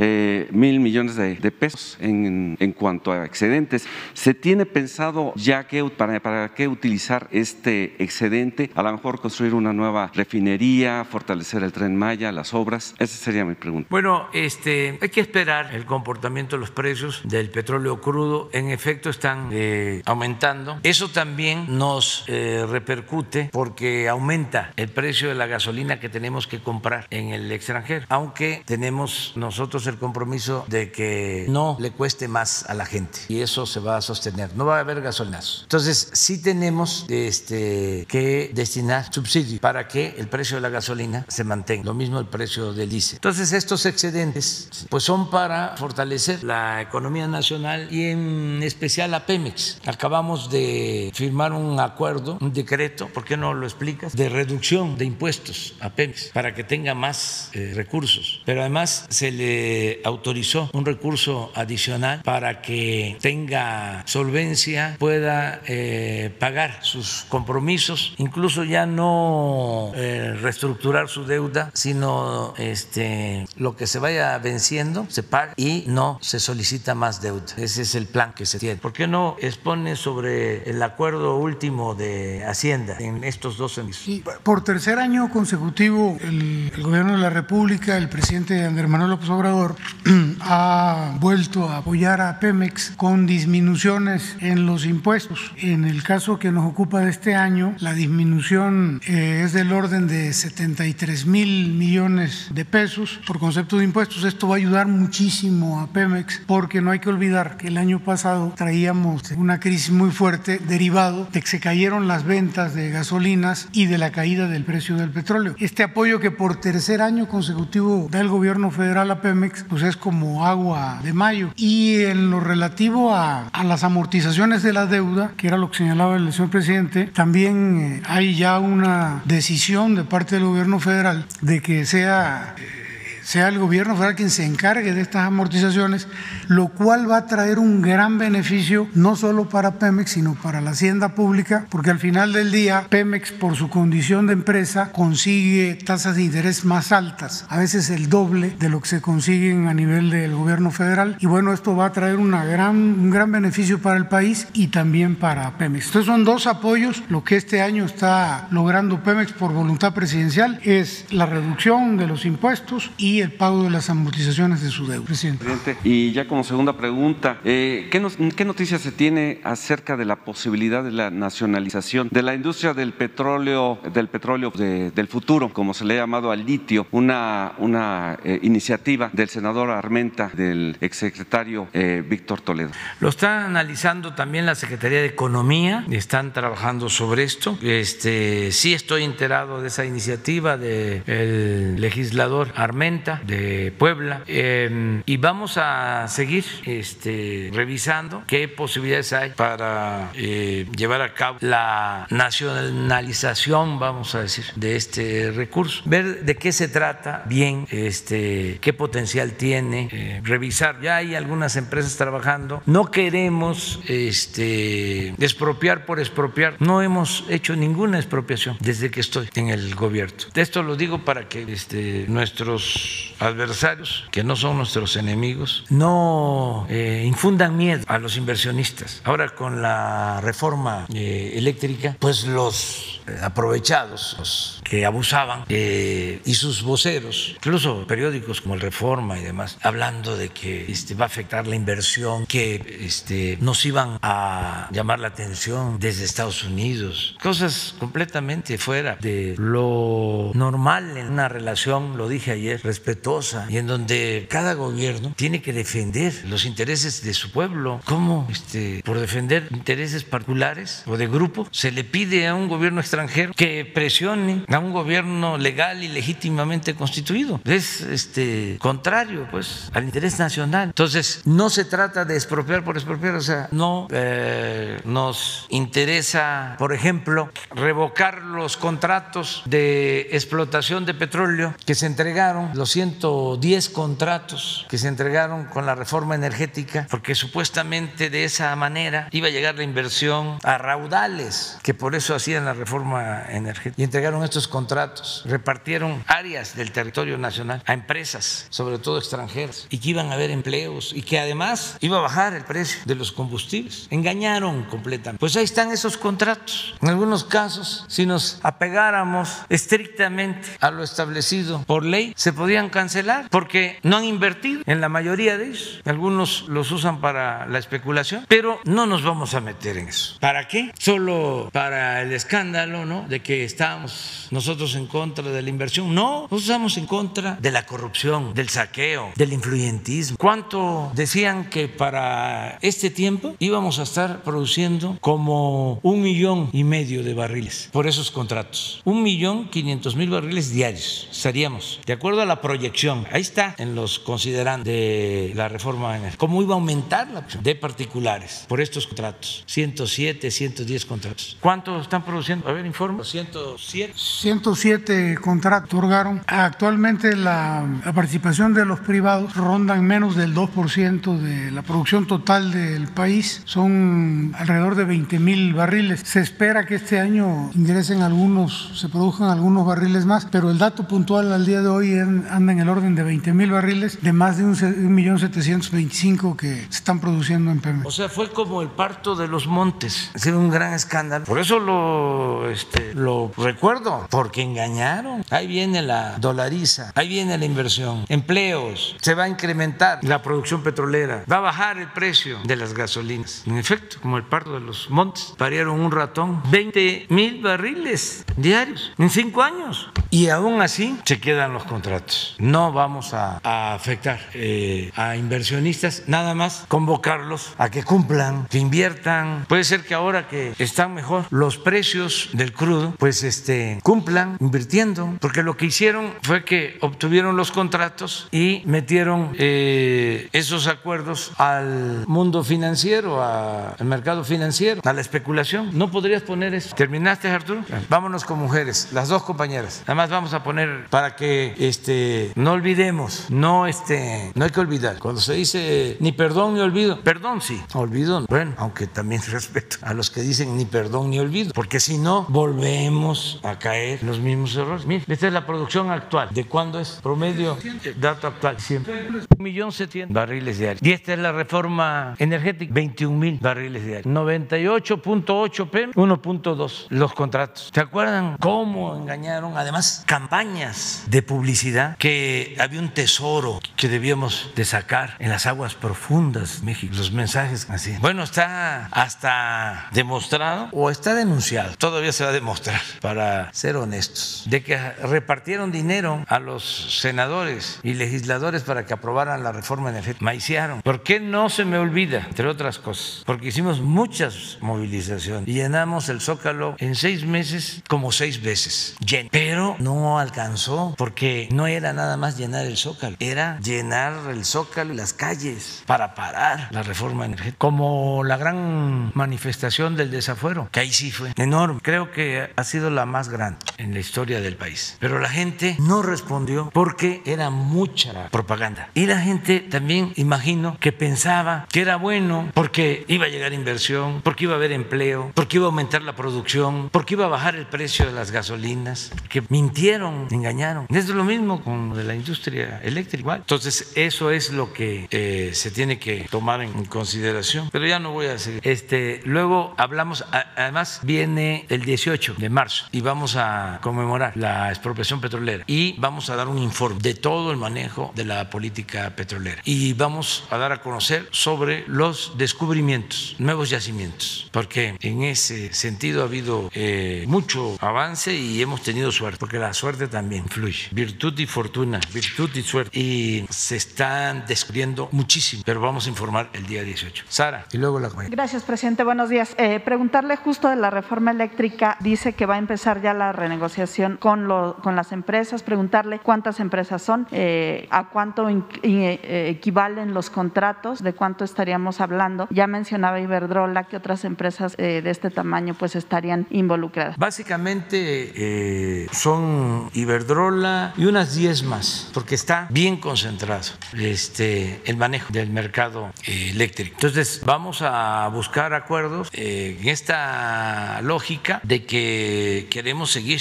mil millones de, pesos en, en, cuanto a excedentes. ¿Se tiene pensado ya que, para, para qué utilizar este excedente? A lo mejor construir una nueva refinería, fortalecer el tren Maya, las obras. Esa sería mi pregunta. Bueno, este, hay que esperar el comportamiento de los precios del petróleo petróleo crudo en efecto están eh, aumentando. Eso también nos eh, repercute porque aumenta el precio de la gasolina que tenemos que comprar en el extranjero, aunque tenemos nosotros el compromiso de que no le cueste más a la gente y eso se va a sostener. No va a haber gasolinazos. Entonces sí tenemos este, que destinar subsidios para que el precio de la gasolina se mantenga. Lo mismo el precio del diésel. Entonces estos excedentes pues son para fortalecer la economía nacional y en especial a Pemex. Acabamos de firmar un acuerdo, un decreto, ¿por qué no lo explicas? De reducción de impuestos a Pemex para que tenga más eh, recursos. Pero además se le autorizó un recurso adicional para que tenga solvencia, pueda eh, pagar sus compromisos, incluso ya no eh, reestructurar su deuda, sino este, lo que se vaya venciendo se paga y no se solicita más deuda. Ese es el plan que se tiene. ¿Por qué no expone sobre el acuerdo último de Hacienda en estos dos años? Sí, por tercer año consecutivo, el, gobierno de la República, el presidente Andrés Manuel López Obrador, ha vuelto a apoyar a Pemex con disminuciones en los impuestos. En el caso que nos ocupa de este año, la disminución eh, es del orden de 73 mil millones de pesos por concepto de impuestos. Esto va a ayudar muchísimo a Pemex porque no hay que olvidar que el año pasado traíamos una crisis muy fuerte derivado de que se cayeron las ventas de gasolinas y de la caída del precio del petróleo. Este apoyo que por tercer año consecutivo da el gobierno federal a Pemex, pues es como agua de mayo. Y en lo relativo a, a las amortizaciones de la deuda, que era lo que señalaba el señor presidente, también eh, hay ya una decisión de parte del gobierno federal de que sea... Eh, sea el gobierno federal quien se encargue de estas amortizaciones, lo cual va a traer un gran beneficio no solo para Pemex, sino para la hacienda pública, porque al final del día Pemex, por su condición de empresa, consigue tasas de interés más altas, a veces el doble de lo que se consiguen a nivel del gobierno federal. Y bueno, esto va a traer una gran, un gran beneficio para el país y también para Pemex. Entonces son dos apoyos. Lo que este año está logrando Pemex por voluntad presidencial es la reducción de los impuestos y el pago de las amortizaciones de su deuda. Presidente. Y ya como segunda pregunta, eh, ¿qué, nos, ¿qué noticias se tiene acerca de la posibilidad de la nacionalización de la industria del petróleo, del petróleo del futuro, como se le ha llamado al litio, una, una eh, iniciativa del senador Armenta, del exsecretario eh, Víctor Toledo? Lo está analizando también la Secretaría de Economía, están trabajando sobre esto. Este, sí estoy enterado de esa iniciativa del legislador Armenta de Puebla em, y vamos a seguir este, revisando qué posibilidades hay para eh, llevar a cabo la nacionalización, vamos a decir, de este recurso. Ver de qué se trata bien, este, qué potencial tiene, eh, revisar. Ya hay algunas empresas trabajando. No queremos este, expropiar por expropiar. No hemos hecho ninguna expropiación desde que estoy en el gobierno. Esto lo digo para que este, nuestros adversarios, que no son nuestros enemigos, no eh, infundan miedo a los inversionistas. Ahora con la reforma eh, eléctrica, pues los eh, aprovechados, los que abusaban y sus voceros, incluso periódicos como el Reforma y demás, hablando de que este, va a afectar la inversión, que este, nos iban a llamar la atención desde Estados Unidos, cosas completamente fuera de lo normal en una relación, lo dije ayer, respetuosa y en donde cada gobierno tiene que defender los intereses de su pueblo. ¿Cómo este, por defender intereses particulares o de grupo se le pide a un gobierno extranjero que presione a un gobierno legal y legítimamente constituido? Es este contrario pues al interés nacional. Entonces, no se trata de expropiar por expropiar, o sea, no eh, nos interesa, por ejemplo, revocar los contratos de explotación de petróleo que se entregaron, los 110 contratos que se entregaron con la reforma energética, porque supuestamente de esa manera iba a llegar la inversión a raudales, que por eso hacían la reforma energética. Y entregaron estos contratos, repartieron áreas del territorio nacional a empresas, sobre todo extranjeras, y que iban a haber empleos y que además iba a bajar el precio de los combustibles. Engañaron completamente. Pues ahí están esos contratos. En algunos casos, si nos apegáramos estrictamente a lo establecido por ley, se podían cancelar porque no han invertido en la mayoría de ellos. Algunos los usan para la especulación, pero no nos vamos a meter en eso. ¿Para qué? Solo para el escándalo, ¿no? De que estamos nosotros en contra de la inversión. No, nosotros estamos en contra de la corrupción, del saqueo, del influyentismo. ¿Cuánto decían que para este tiempo íbamos a estar produciendo como un millón y medio de barriles por esos contratos? Un millón quinientos mil barriles diarios estaríamos, de acuerdo a la proyección. Ahí está en los considerandos de la reforma. ¿Cómo iba a aumentar la de particulares por estos contratos? 107, 110 contratos. ¿Cuánto están produciendo? A ver, informe. 107. 107 contratos otorgaron. Actualmente la, participación de los privados ronda en menos del 2% de la producción total del país. Son alrededor de 20 mil barriles. Se espera que este año ingresen algunos, se produzcan algunos barriles más, pero el dato puntual al día de hoy anda en el orden de 20 mil barriles de más de un, un millón setecientos veinticinco que se están produciendo en Pemex. O sea, fue como el parto de los montes. Ha sido un gran escándalo. Por eso lo, este, lo recuerdo, porque engañaron. Ahí viene la dolariza, ahí viene la inversión, empleos, se va a incrementar la producción petrolera, va a bajar el precio de las gasolinas. En efecto, como el parto de los montes, parieron un ratón, 20 mil barriles diarios en cinco años. Y aún así se quedan los contratos. No vamos a, a afectar eh, a inversionistas, nada más convocarlos a que cumplan, que inviertan. Puede ser que ahora que están mejor los precios del crudo, pues este, cumplan invirtiendo, porque lo que hicieron fue que obtuvieron los contratos y metieron eh, esos acuerdos al mundo financiero, a- al mercado financiero, a la especulación. No podrías poner eso. ¿Terminaste, Arturo? Vámonos con mujeres, las dos compañeras. Nada más más vamos a poner para que este, no olvidemos, no, este, no hay que olvidar. Cuando se dice ni perdón ni olvido, perdón sí, olvido, bueno, aunque también respeto a los que dicen ni perdón ni olvido, porque si no, volvemos a caer en los mismos errores. Mire, esta es la producción actual. ¿De cuándo es? Promedio, dato actual, siempre. Un millón setecientos barriles diarios. Y esta es la reforma energética, 21 mil barriles diarios. 98.8 PM, 1.2 los contratos. ¿Se acuerdan cómo engañaron? Además, campañas de publicidad que había un tesoro que debíamos de sacar en las aguas profundas de México. Los mensajes así. Bueno, está hasta demostrado o está denunciado. Todavía se va a demostrar, para ser honestos, de que repartieron dinero a los senadores y legisladores para que aprobaran la reforma energética. Maiciaron. ¿Por qué no se me olvida? Entre otras cosas. Porque hicimos muchas movilizaciones y llenamos el Zócalo en seis meses como seis veces. Pero no alcanzó porque no era nada más llenar el Zócalo, era llenar el Zócalo y las calles para parar la reforma energética. Como la gran manifestación del desafuero, que ahí sí fue enorme. Creo que ha sido la más grande en la historia del país. Pero la gente no respondió porque era mucha propaganda. Y la gente también, imagino, que pensaba que era bueno porque iba a llegar inversión, porque iba a haber empleo, porque iba a aumentar la producción, porque iba a bajar el precio de las gasolinas, que mintieron, engañaron. Es lo mismo con de la industria eléctrica. Entonces, eso es lo que eh, se tiene que tomar en consideración. Pero ya no voy a seguir. Este, luego hablamos, además viene el 18 de marzo y vamos a conmemorar la expropiación petrolera y vamos a dar un informe de todo el manejo de la política petrolera y vamos a dar a conocer sobre los descubrimientos, nuevos yacimientos, porque en ese sentido ha habido eh, mucho avance y hemos tenido suerte, porque la suerte también fluye, virtud y fortuna, virtud y suerte, y se están descubriendo muchísimo, pero vamos a informar el día 18. Sara, y luego la compañera. Gracias, presidente. Buenos días. Eh, preguntarle justo de la reforma eléctrica, dice que va a empezar ya la renegociación con, lo, con las empresas, preguntarle cuántas empresas son, eh, a cuánto eh, equivalen los contratos, de cuánto estaríamos hablando. Ya mencionaba Iberdrola que otras empresas eh, de este tamaño pues estarían involucradas. Básicamente son Iberdrola y unas 10 más, porque está bien concentrado este, el manejo del mercado eléctrico. Entonces vamos a buscar acuerdos en esta lógica de que queremos seguir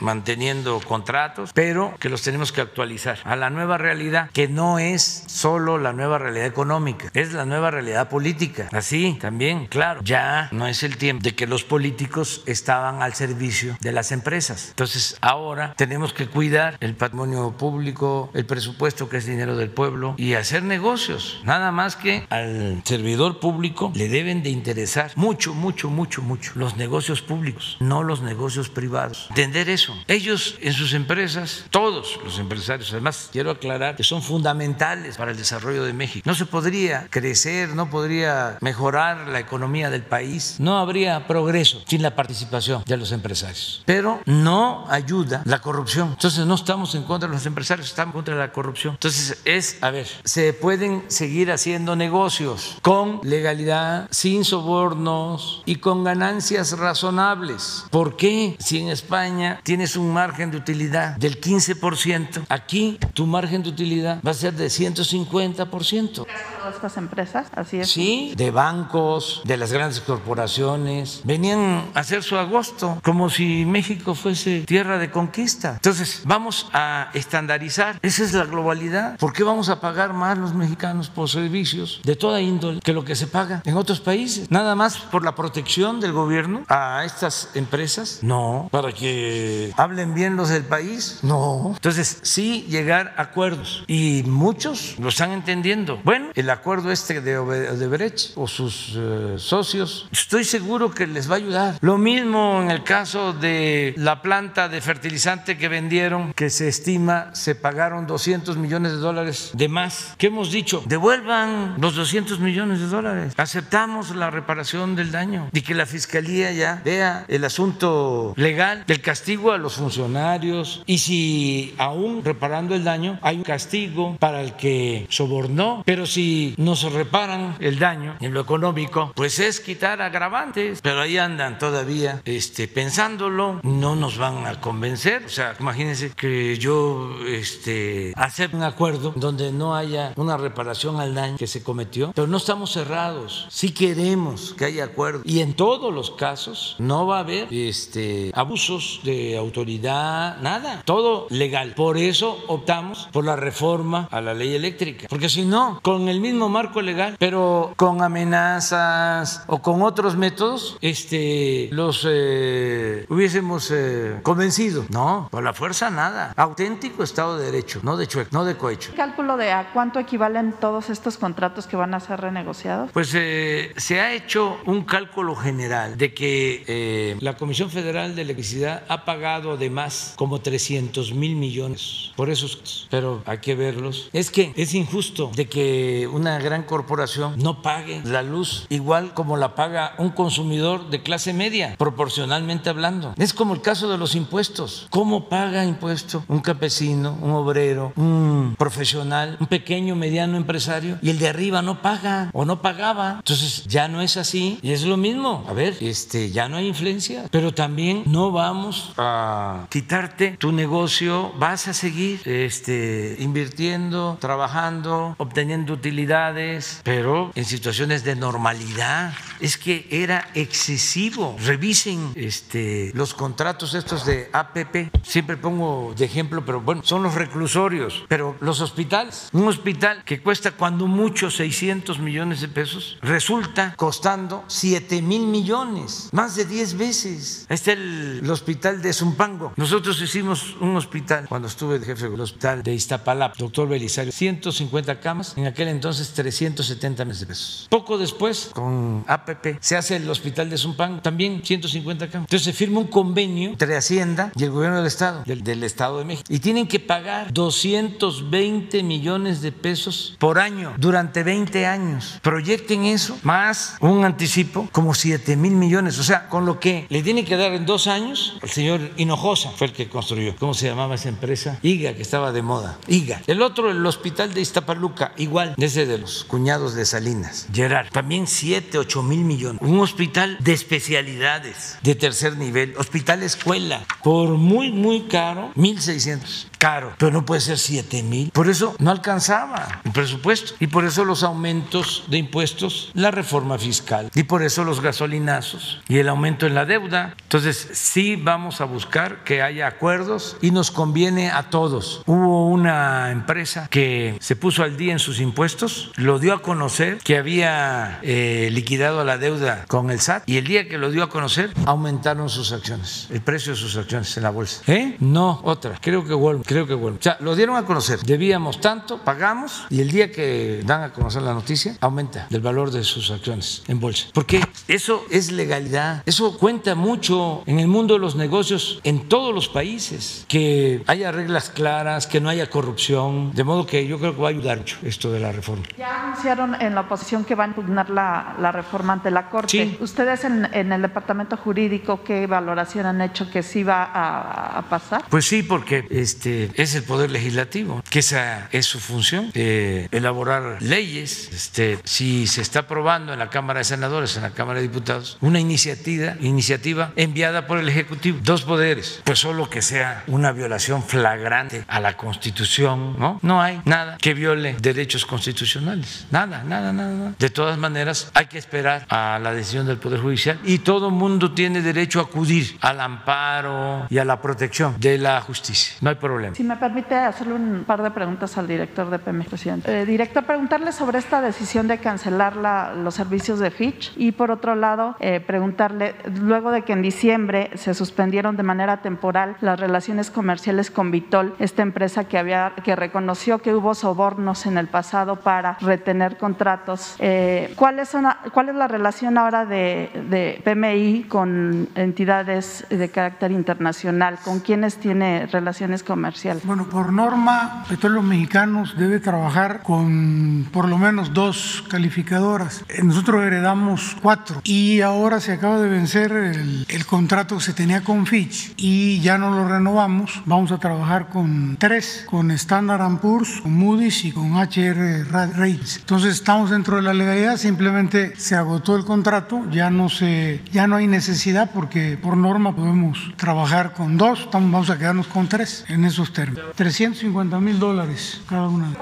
manteniendo contratos, pero que los tenemos que actualizar a la nueva realidad, que no es solo la nueva realidad económica, es la nueva realidad política. Así también, claro, ya no es el tiempo de que los políticos estaban al servicio de las empresas. Entonces, ahora tenemos que cuidar el patrimonio público, el presupuesto que es dinero del pueblo y hacer negocios. Nada más que al servidor público le deben de interesar mucho, mucho, mucho, mucho los negocios públicos, no los negocios privados. Entender eso. Ellos en sus empresas, todos los empresarios, además quiero aclarar que son fundamentales para el desarrollo de México. No se podría crecer, no podría mejorar la economía del país, no habría progreso sin la participación de los empresarios. Pero no ayuda la corrupción. Entonces no estamos en contra los empresarios, estamos contra la corrupción. Entonces es, a ver, se pueden seguir haciendo negocios con legalidad, sin sobornos y con ganancias razonables. ¿Por qué si en España tienes un margen de utilidad del 15%, aquí tu margen de utilidad va a ser de 150%. ¿De estas empresas? Así es. Sí, de bancos, de las grandes corporaciones. Venían a hacer su agosto como si México fuese tierra de conquista. Entonces, vamos a estandarizar. Esa es la globalidad. ¿Por qué vamos a pagar más los mexicanos por servicios de toda índole que lo que se paga en otros países? Nada más por la protección del gobierno a estas empresas. No, para que hablen bien los del país. No. Entonces, sí llegar a acuerdos. Y muchos lo están entendiendo. Bueno, el acuerdo este de Odebrecht o sus eh, socios, estoy seguro que les va a ayudar. Lo mismo en el caso de la planta de fertilizante que vendieron, que se estima se pagaron 200 millones de dólares de más. ¿Qué hemos dicho? Devuelvan los 200 millones de dólares. Aceptamos la reparación del daño y que la fiscalía ya vea el asunto legal del castigo a los funcionarios y si aún reparando el daño hay un castigo para el que sobornó, pero si si nos reparan el daño en lo económico, pues es quitar agravantes, pero ahí andan todavía este, pensándolo, no nos van a convencer. O sea, imagínense que yo este, acepto un acuerdo donde no haya una reparación al daño que se cometió, pero no estamos cerrados. Si queremos que haya acuerdo y en todos los casos no va a haber este, abusos de autoridad, nada, todo legal. Por eso optamos por la reforma a la ley eléctrica, porque si no, con el mismo marco legal, pero con amenazas o con otros métodos, este, los eh, hubiésemos eh, convencido. No, por la fuerza nada. Auténtico Estado de Derecho, no de chueco, no de cohecho. ¿Cálculo de a cuánto equivalen todos estos contratos que van a ser renegociados? Pues eh, se ha hecho un cálculo general de que la Comisión Federal de Electricidad ha pagado de más como 300 mil millones por esos, pero hay que verlos. Es que es injusto de que una gran corporación no pague la luz igual como la paga un consumidor de clase media, proporcionalmente hablando. Es como el caso de los impuestos. ¿Cómo paga impuesto un campesino, un obrero, un profesional, un pequeño, mediano empresario y el de arriba no paga o no pagaba? Entonces ya no es así y es lo mismo. A ver, este, ya no hay influencia, pero también no vamos a quitarte tu negocio, vas a seguir este, invirtiendo, trabajando, obteniendo utilidades, pero en situaciones de normalidad. Es que era excesivo. Revisen este, los contratos estos de APP. Siempre pongo de ejemplo, pero bueno, son los reclusorios. Pero los hospitales, un hospital que cuesta cuando mucho 600 millones de pesos, resulta costando 7 mil millones, más de 10 veces. Ahí está el, el hospital de Zumpango. Nosotros hicimos un hospital cuando estuve de jefe del hospital de Iztapalapa, doctor Belisario, 150 camas, en aquel entonces 370 millones de pesos. Poco después, con APP, se hace el hospital de Zumpango, también 150 camas. Entonces se firma un convenio entre Hacienda y el gobierno del Estado, del, del Estado de México, y tienen que pagar 220 millones de pesos por año durante 20 años. Proyecten eso, más un anticipo, como 7 mil millones. O sea, con lo que le tienen que dar en dos años, el señor Hinojosa fue el que construyó. ¿Cómo se llamaba esa empresa? IGA, que estaba de moda. IGA. El otro, el hospital de Iztapaluca, igual, ese de los cuñados de Salinas. Gerard, también 7, 8 mil millones. Un hospital de especialidades de tercer nivel, hospital escuela, por muy, muy caro, 1.600 caro, pero no puede ser 7 mil. Por eso no alcanzaba el presupuesto y por eso los aumentos de impuestos, la reforma fiscal y por eso los gasolinazos y el aumento en la deuda. Entonces sí vamos a buscar que haya acuerdos y nos conviene a todos. Hubo una empresa que se puso al día en sus impuestos, lo dio a conocer que había eh, liquidado la deuda con el SAT y el día que lo dio a conocer aumentaron sus acciones, el precio de sus acciones en la bolsa. ¿Eh? No, otra. Creo que Walmart creo que bueno. O sea, lo dieron a conocer. Debíamos tanto, pagamos y el día que dan a conocer la noticia, aumenta el valor de sus acciones en bolsa. Porque eso es legalidad. Eso cuenta mucho en el mundo de los negocios en todos los países. Que haya reglas claras, que no haya corrupción. De modo que yo creo que va a ayudar mucho esto de la reforma. Ya anunciaron en la oposición que van a impugnar la, la reforma ante la Corte. Sí. ¿Ustedes en, en, el departamento jurídico qué valoración han hecho que sí va a, a pasar? Pues sí, porque este es el poder legislativo, que esa es su función, eh, elaborar leyes. Este, si se está aprobando en la Cámara de Senadores, en la Cámara de Diputados, una iniciativa, iniciativa enviada por el Ejecutivo, dos poderes, pues solo que sea una violación flagrante a la Constitución, ¿no? No hay nada que viole derechos constitucionales, nada, nada, nada. De todas maneras, hay que esperar a la decisión del Poder Judicial y todo mundo tiene derecho a acudir al amparo y a la protección de la justicia. No hay problema. Si me permite hacerle un par de preguntas al director de PM, presidente. Eh, director, preguntarle sobre esta decisión de cancelar la, los servicios de Fitch y por otro lado, eh, preguntarle, luego de que en diciembre se suspendieron de manera temporal las relaciones comerciales con Vitol, esta empresa que, había, que reconoció que hubo sobornos en el pasado para retener contratos, eh, ¿cuáles son, ¿cuál es la relación ahora de, de PMI con entidades de carácter internacional? ¿Con quiénes tiene relaciones comerciales? Bueno, por norma, Petróleos Mexicanos debe trabajar con por lo menos dos calificadoras. Nosotros heredamos cuatro y ahora se acaba de vencer el, el contrato que se tenía con Fitch y ya no lo renovamos. Vamos a trabajar con tres, con Standard Poor's, con Moody's y con HR rates. Entonces estamos dentro de la legalidad, simplemente se agotó el contrato, ya no se, ya no hay necesidad porque por norma podemos trabajar con dos, vamos a quedarnos con tres en esos términos. 350 mil dólares cada una.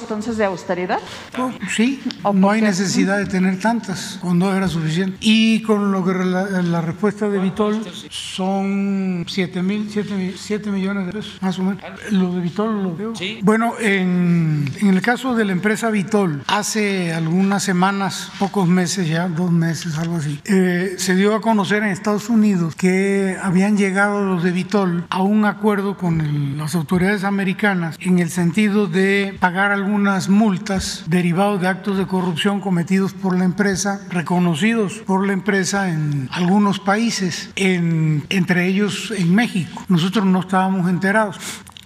Entonces, de austeridad. Pues, sí, no hay necesidad de tener tantas, con dos era suficiente. Y con lo que la, la respuesta de Vitol son 7 mil, 7, millones de pesos, más o menos. Lo de Vitol lo veo. Bueno, en, en el caso de la empresa Vitol, hace algunas semanas, pocos meses ya, dos meses, algo así, eh, se dio a conocer en Estados Unidos que habían llegado los de Vitol a un acuerdo con el, las autoridades americanas en el sentido de pagar algunas multas derivados de actos de corrupción cometidos por la empresa, reconocidos por la empresa en algunos países, en, entre ellos en México. Nosotros no estábamos enterados.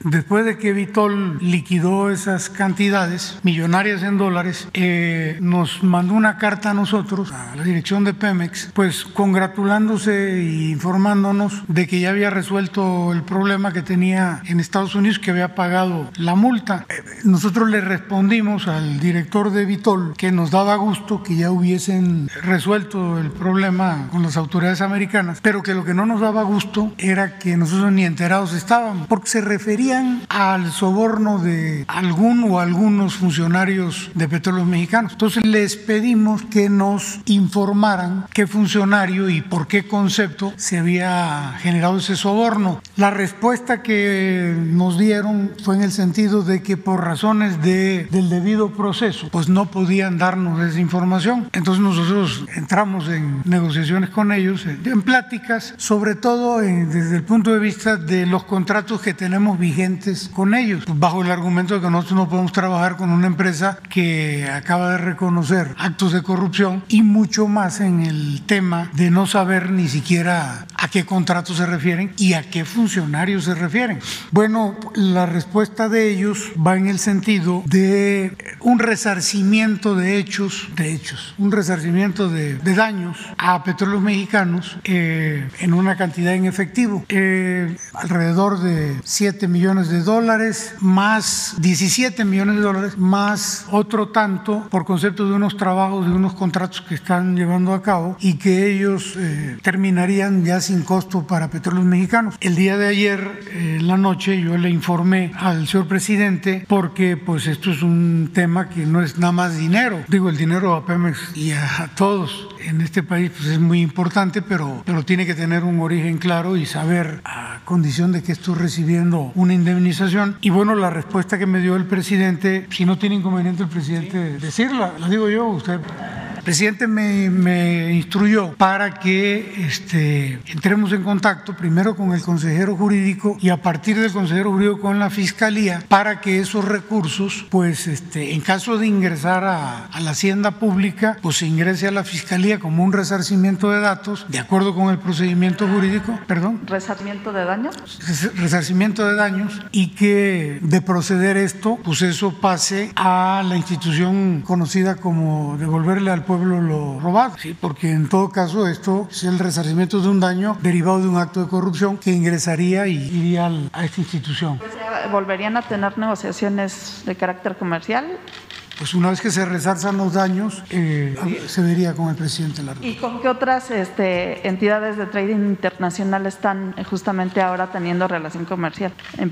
Después de que Vitol liquidó esas cantidades millonarias en dólares, eh, nos mandó una carta a nosotros, a la dirección de Pemex, pues congratulándose e informándonos de que ya había resuelto el problema que tenía en Estados Unidos, que había pagado la multa. Eh, nosotros le respondimos al director de Vitol que nos daba gusto que ya hubiesen resuelto el problema con las autoridades americanas, pero que lo que no nos daba gusto era que nosotros ni enterados estábamos, porque se refería al soborno de algún o algunos funcionarios de Petróleos Mexicanos. Entonces les pedimos que nos informaran qué funcionario y por qué concepto se había generado ese soborno. La respuesta que nos dieron fue en el sentido de que por razones de, del debido proceso, pues no podían darnos esa información. Entonces nosotros entramos en negociaciones con ellos, en pláticas, sobre todo desde el punto de vista de los contratos que tenemos vigentes con ellos, bajo el argumento de que nosotros no podemos trabajar con una empresa que acaba de reconocer actos de corrupción y mucho más en el tema de no saber ni siquiera a qué contratos se refieren y a qué funcionarios se refieren. Bueno, la respuesta de ellos va en el sentido de un resarcimiento de hechos, de hechos, un resarcimiento de, daños a petróleos mexicanos eh, en una cantidad en efectivo, eh, alrededor de 7 millones de dólares, más 17 millones de dólares, más otro tanto por concepto de unos trabajos, de unos contratos que están llevando a cabo y que ellos eh, terminarían ya sin costo para petróleos mexicanos. El día de ayer, eh, la noche, yo le informé al señor presidente porque pues esto es un tema que no es nada más dinero. Digo, el dinero a Pemex y a, todos en este país pues es muy importante, pero, pero tiene que tener un origen claro y saber a condición de que estoy recibiendo una indemnización. Y bueno, la respuesta que me dio el presidente, si no tiene inconveniente el presidente decirla, la digo yo, usted presidente me, me, instruyó para que este, entremos en contacto primero con el consejero jurídico y a partir del consejero jurídico con la fiscalía para que esos recursos, pues este, en caso de ingresar a, a la hacienda pública, pues se ingrese a la fiscalía como un resarcimiento de datos de acuerdo con el procedimiento jurídico, perdón. ¿Resarcimiento de daños? Resarcimiento de daños y que de proceder esto, pues eso pase a la institución conocida como devolverle al pueblo lo robado, ¿sí? porque en todo caso esto es el resarcimiento de un daño derivado de un acto de corrupción que ingresaría y iría a esta institución. ¿Volverían a tener negociaciones de carácter comercial? Pues una vez que se resalzan los daños, eh, se vería con el presidente de la República. ¿Y con qué otras este, entidades de trading internacional están justamente ahora teniendo relación comercial en,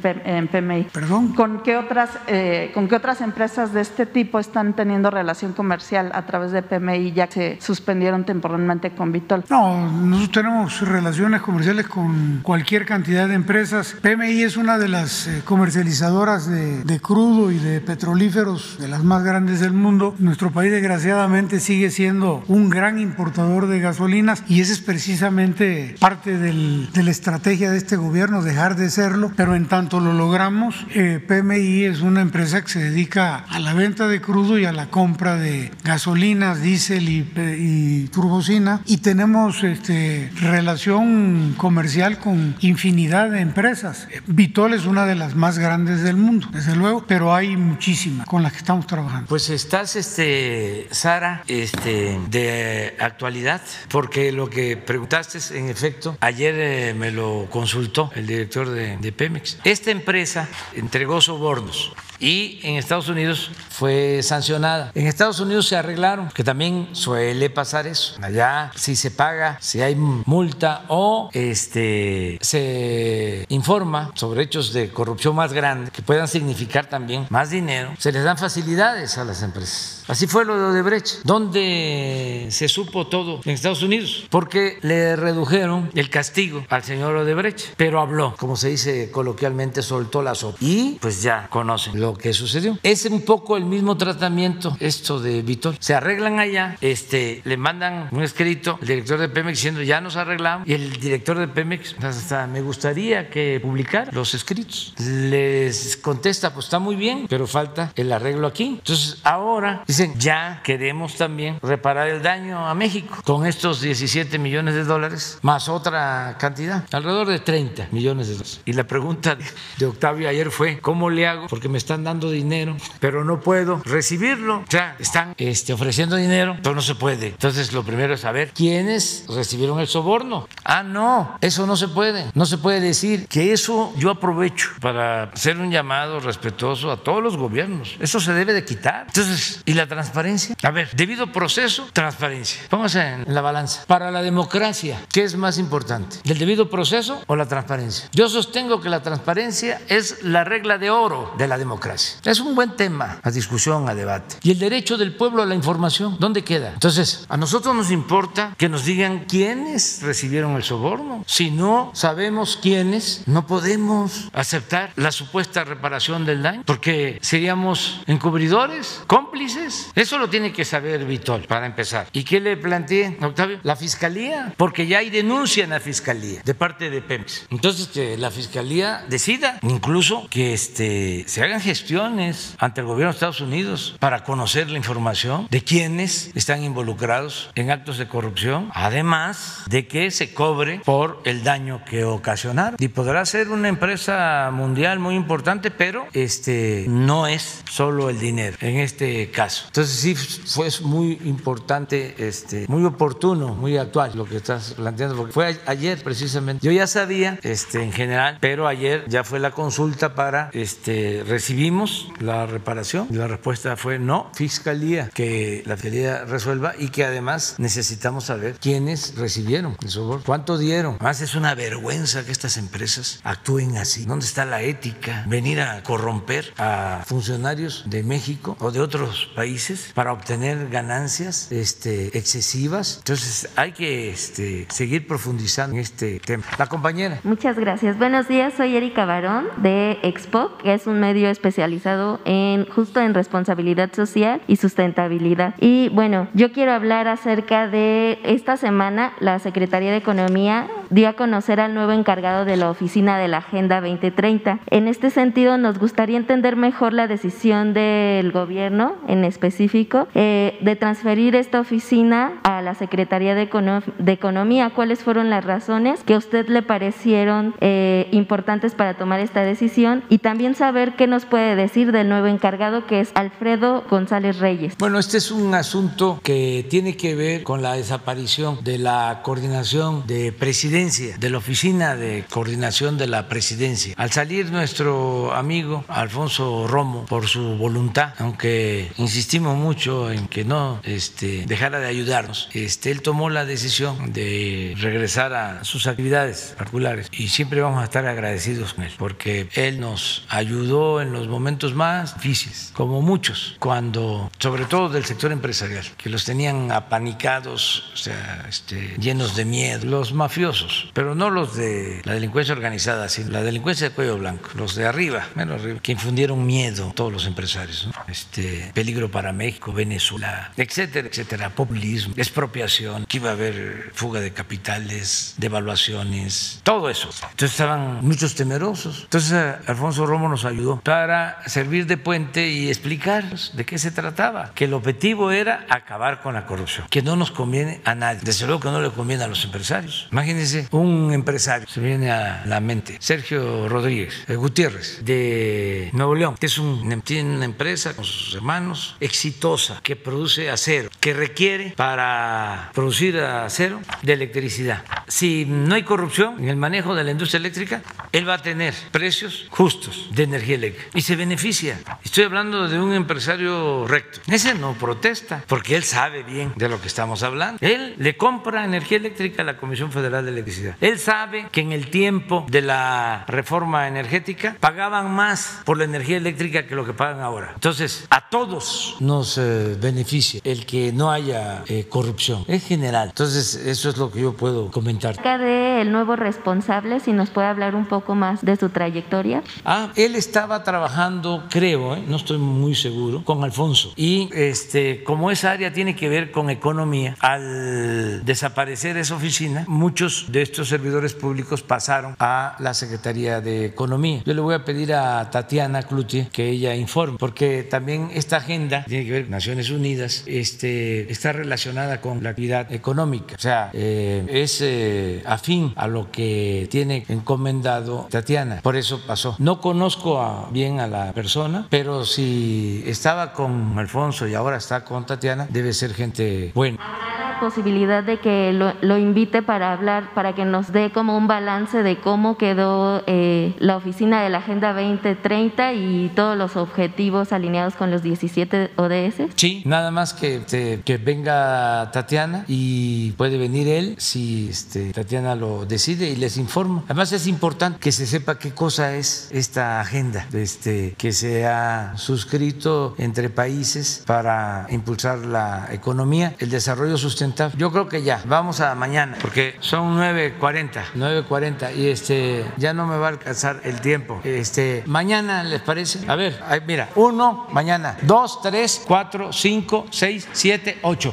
PMI? ¿Perdón? ¿Con qué, otras, eh, ¿Con qué otras empresas de este tipo están teniendo relación comercial a través de PMI ya que se suspendieron temporalmente con Vitol? No, nosotros tenemos relaciones comerciales con cualquier cantidad de empresas. PMI es una de las eh, comercializadoras de, de crudo y de petrolíferos de las más grandes grandes del mundo. Nuestro país desgraciadamente sigue siendo un gran importador de gasolinas y esa es precisamente parte del, de la estrategia de este gobierno, dejar de serlo, pero en tanto lo logramos, eh, PMI es una empresa que se dedica a la venta de crudo y a la compra de gasolinas, diésel y, y turbocina y tenemos este, relación comercial con infinidad de empresas. Vitol es una de las más grandes del mundo, desde luego, pero hay muchísimas con las que estamos trabajando. Pues estás, este, Sara, este, de actualidad, porque lo que preguntaste, en efecto, ayer eh, me lo consultó el director de, de Pemex. Esta empresa entregó sobornos y en Estados Unidos fue sancionada. En Estados Unidos se arreglaron, que también suele pasar eso. Allá si se paga, si hay multa o este se informa sobre hechos de corrupción más grandes que puedan significar también más dinero, se les dan facilidades a las empresas. Así fue lo de Odebrecht, donde se supo todo en Estados Unidos, porque le redujeron el castigo al señor Odebrecht, pero habló, como se dice coloquialmente, soltó la sopa. Y pues ya conocen lo que sucedió. Es un poco el mismo tratamiento esto de Vitol. Se arreglan allá, este, le mandan un escrito al director de Pemex diciendo ya nos arreglamos y el director de Pemex pues, hasta me gustaría que publicara los escritos. Les contesta, pues está muy bien, pero falta el arreglo aquí. Entonces ahora dicen, ya queremos también reparar el daño a México con estos 17 millones de dólares más otra cantidad, alrededor de 30 millones de dólares. Y la pregunta de Octavio ayer fue, ¿cómo le hago? Porque me están dando dinero, pero no puedo recibirlo. O sea, están este, ofreciendo dinero, pero no se puede. Entonces, lo primero es saber quiénes recibieron el soborno. Ah, no, eso no se puede. No se puede decir que eso yo aprovecho para hacer un llamado respetuoso a todos los gobiernos. Eso se debe de quitar. Entonces, ¿y la transparencia? A ver, debido proceso, transparencia. Póngase en la balanza. Para la democracia, ¿qué es más importante? ¿El debido proceso o la transparencia? Yo sostengo que la transparencia es la regla de oro de la democracia. Es un buen tema a discusión, a debate. ¿Y el derecho del pueblo a la información? ¿Dónde queda? Entonces, a nosotros nos importa que nos digan quiénes recibieron el soborno. Si no sabemos quiénes, no podemos aceptar la supuesta reparación del daño, porque seríamos encubridores, cómplices. Eso lo tiene que saber Vitol, para empezar. ¿Y qué le planteé, Octavio? La fiscalía, porque ya hay denuncia en la fiscalía de parte de Pemex. Entonces, que la fiscalía decida, incluso que este, se hagan gestiones ante el gobierno de Estados Unidos para conocer la información de quiénes están involucrados en actos de corrupción, además de que se cobre por el daño que ocasionaron. Y podrá ser una empresa mundial muy importante, pero este, no es solo el dinero en este caso. Entonces sí fue muy importante, este, muy oportuno, muy actual lo que estás planteando, porque fue ayer precisamente. Yo ya sabía este, en general, pero ayer ya fue la consulta para, este, recibimos la reparación la respuesta fue no, fiscalía, que la fiscalía resuelva y que además necesitamos saber quiénes recibieron el soborno, cuánto dieron. Además es una vergüenza que estas empresas actúen así. ¿Dónde está la ética? Venir a corromper a funcionarios de México o de otros países para obtener ganancias este, excesivas. Entonces hay que este, seguir profundizando en este tema. La compañera. Muchas gracias. Buenos días, soy Erika Barón de Expo, que es un medio especializado en justo en responsabilidad social y sustentabilidad. Y bueno, yo quiero hablar acerca de esta semana la Secretaría de Economía dio a conocer al nuevo encargado de la oficina de la Agenda 2030. En este sentido, nos gustaría entender mejor la decisión del gobierno en específico eh, de transferir esta oficina a la Secretaría de, Economía. ¿Cuáles fueron las razones que a usted le parecieron eh, importantes para tomar esta decisión? Y también saber qué nos puede decir del nuevo encargado que es Alfredo González Reyes. Bueno, este es un asunto que tiene que ver con la desaparición de la coordinación de presidencia, de la oficina de coordinación de la presidencia. Al salir nuestro amigo Alfonso Romo por su voluntad, aunque insistimos mucho en que no este, dejara de ayudarnos, este, él tomó la decisión de regresar a sus actividades particulares y siempre vamos a estar agradecidos con él porque él nos ayudó en los momentos más difíciles, como muchos, cuando, sobre todo del sector empresarial, que los tenían apanicados, o sea, este, llenos de miedo, los mafiosos, pero no los de la delincuencia organizada, sino la delincuencia de cuello blanco, los de arriba, menos arriba, que infundieron miedo a todos los empresarios, este, peligro para México, Venezuela, etcétera, etcétera, populismo, expropiación, que iba a haber fuga de capitales, devaluaciones, todo eso. Entonces estaban muchos temerosos. Entonces Alfonso Romo nos ayudó para servir de puente y explicarles de qué se trataba, que el objetivo era acabar con la corrupción, que no nos conviene a nadie, desde luego que no le conviene a los empresarios. Imagínense un empresario, se viene a la mente, Sergio Rodríguez eh, Gutiérrez, de Nuevo León, que es un, tiene una empresa con sus hermanos exitosa que produce acero, que requiere para producir acero de electricidad si no hay corrupción en el manejo de la industria eléctrica, él va a tener precios justos de energía eléctrica y se beneficia. Estoy hablando de un empresario recto. Ese no protesta porque él sabe bien de lo que estamos hablando. Él le compra energía eléctrica a la Comisión Federal de Electricidad. Él sabe que en el tiempo de la reforma energética pagaban más por la energía eléctrica que lo que pagan ahora. Entonces, a todos nos eh, beneficia el que no haya eh, corrupción. Es general. Entonces, eso es lo que yo puedo comentar. Acerca del nuevo responsable, si nos puede hablar un poco más de su trayectoria. Ah, él estaba trabajando, creo, ¿eh? no estoy muy seguro, con Alfonso. Y este, como esa área tiene que ver con economía, al desaparecer esa oficina, muchos de estos servidores públicos pasaron a la Secretaría de Economía. Yo le voy a pedir a Tatiana Cluti que ella informe, porque también esta agenda tiene que ver con Naciones Unidas, este, está relacionada con la actividad económica. O sea, eh, es eh, afín a lo que tiene encomendado Tatiana. Por eso pasó. No conozco bien a la persona, pero si estaba con Alfonso y ahora está con Tatiana, debe ser gente buena posibilidad de que lo, lo, invite para hablar, para que nos dé como un balance de cómo quedó eh, la oficina de la Agenda 2030 y todos los objetivos alineados con los 17 ODS? Sí, nada más que, este, que venga Tatiana y puede venir él si este, Tatiana lo decide y les informa. Además es importante que se sepa qué cosa es esta agenda este, que se ha suscrito entre países para impulsar la economía, el desarrollo sustentable yo creo que ya, vamos a mañana, porque son 9.40, 9.40 y este, ya no me va a alcanzar el tiempo. Este, mañana, ¿les parece? A ver, mira, uno, mañana, dos, tres, cuatro, cinco, seis, siete, ocho.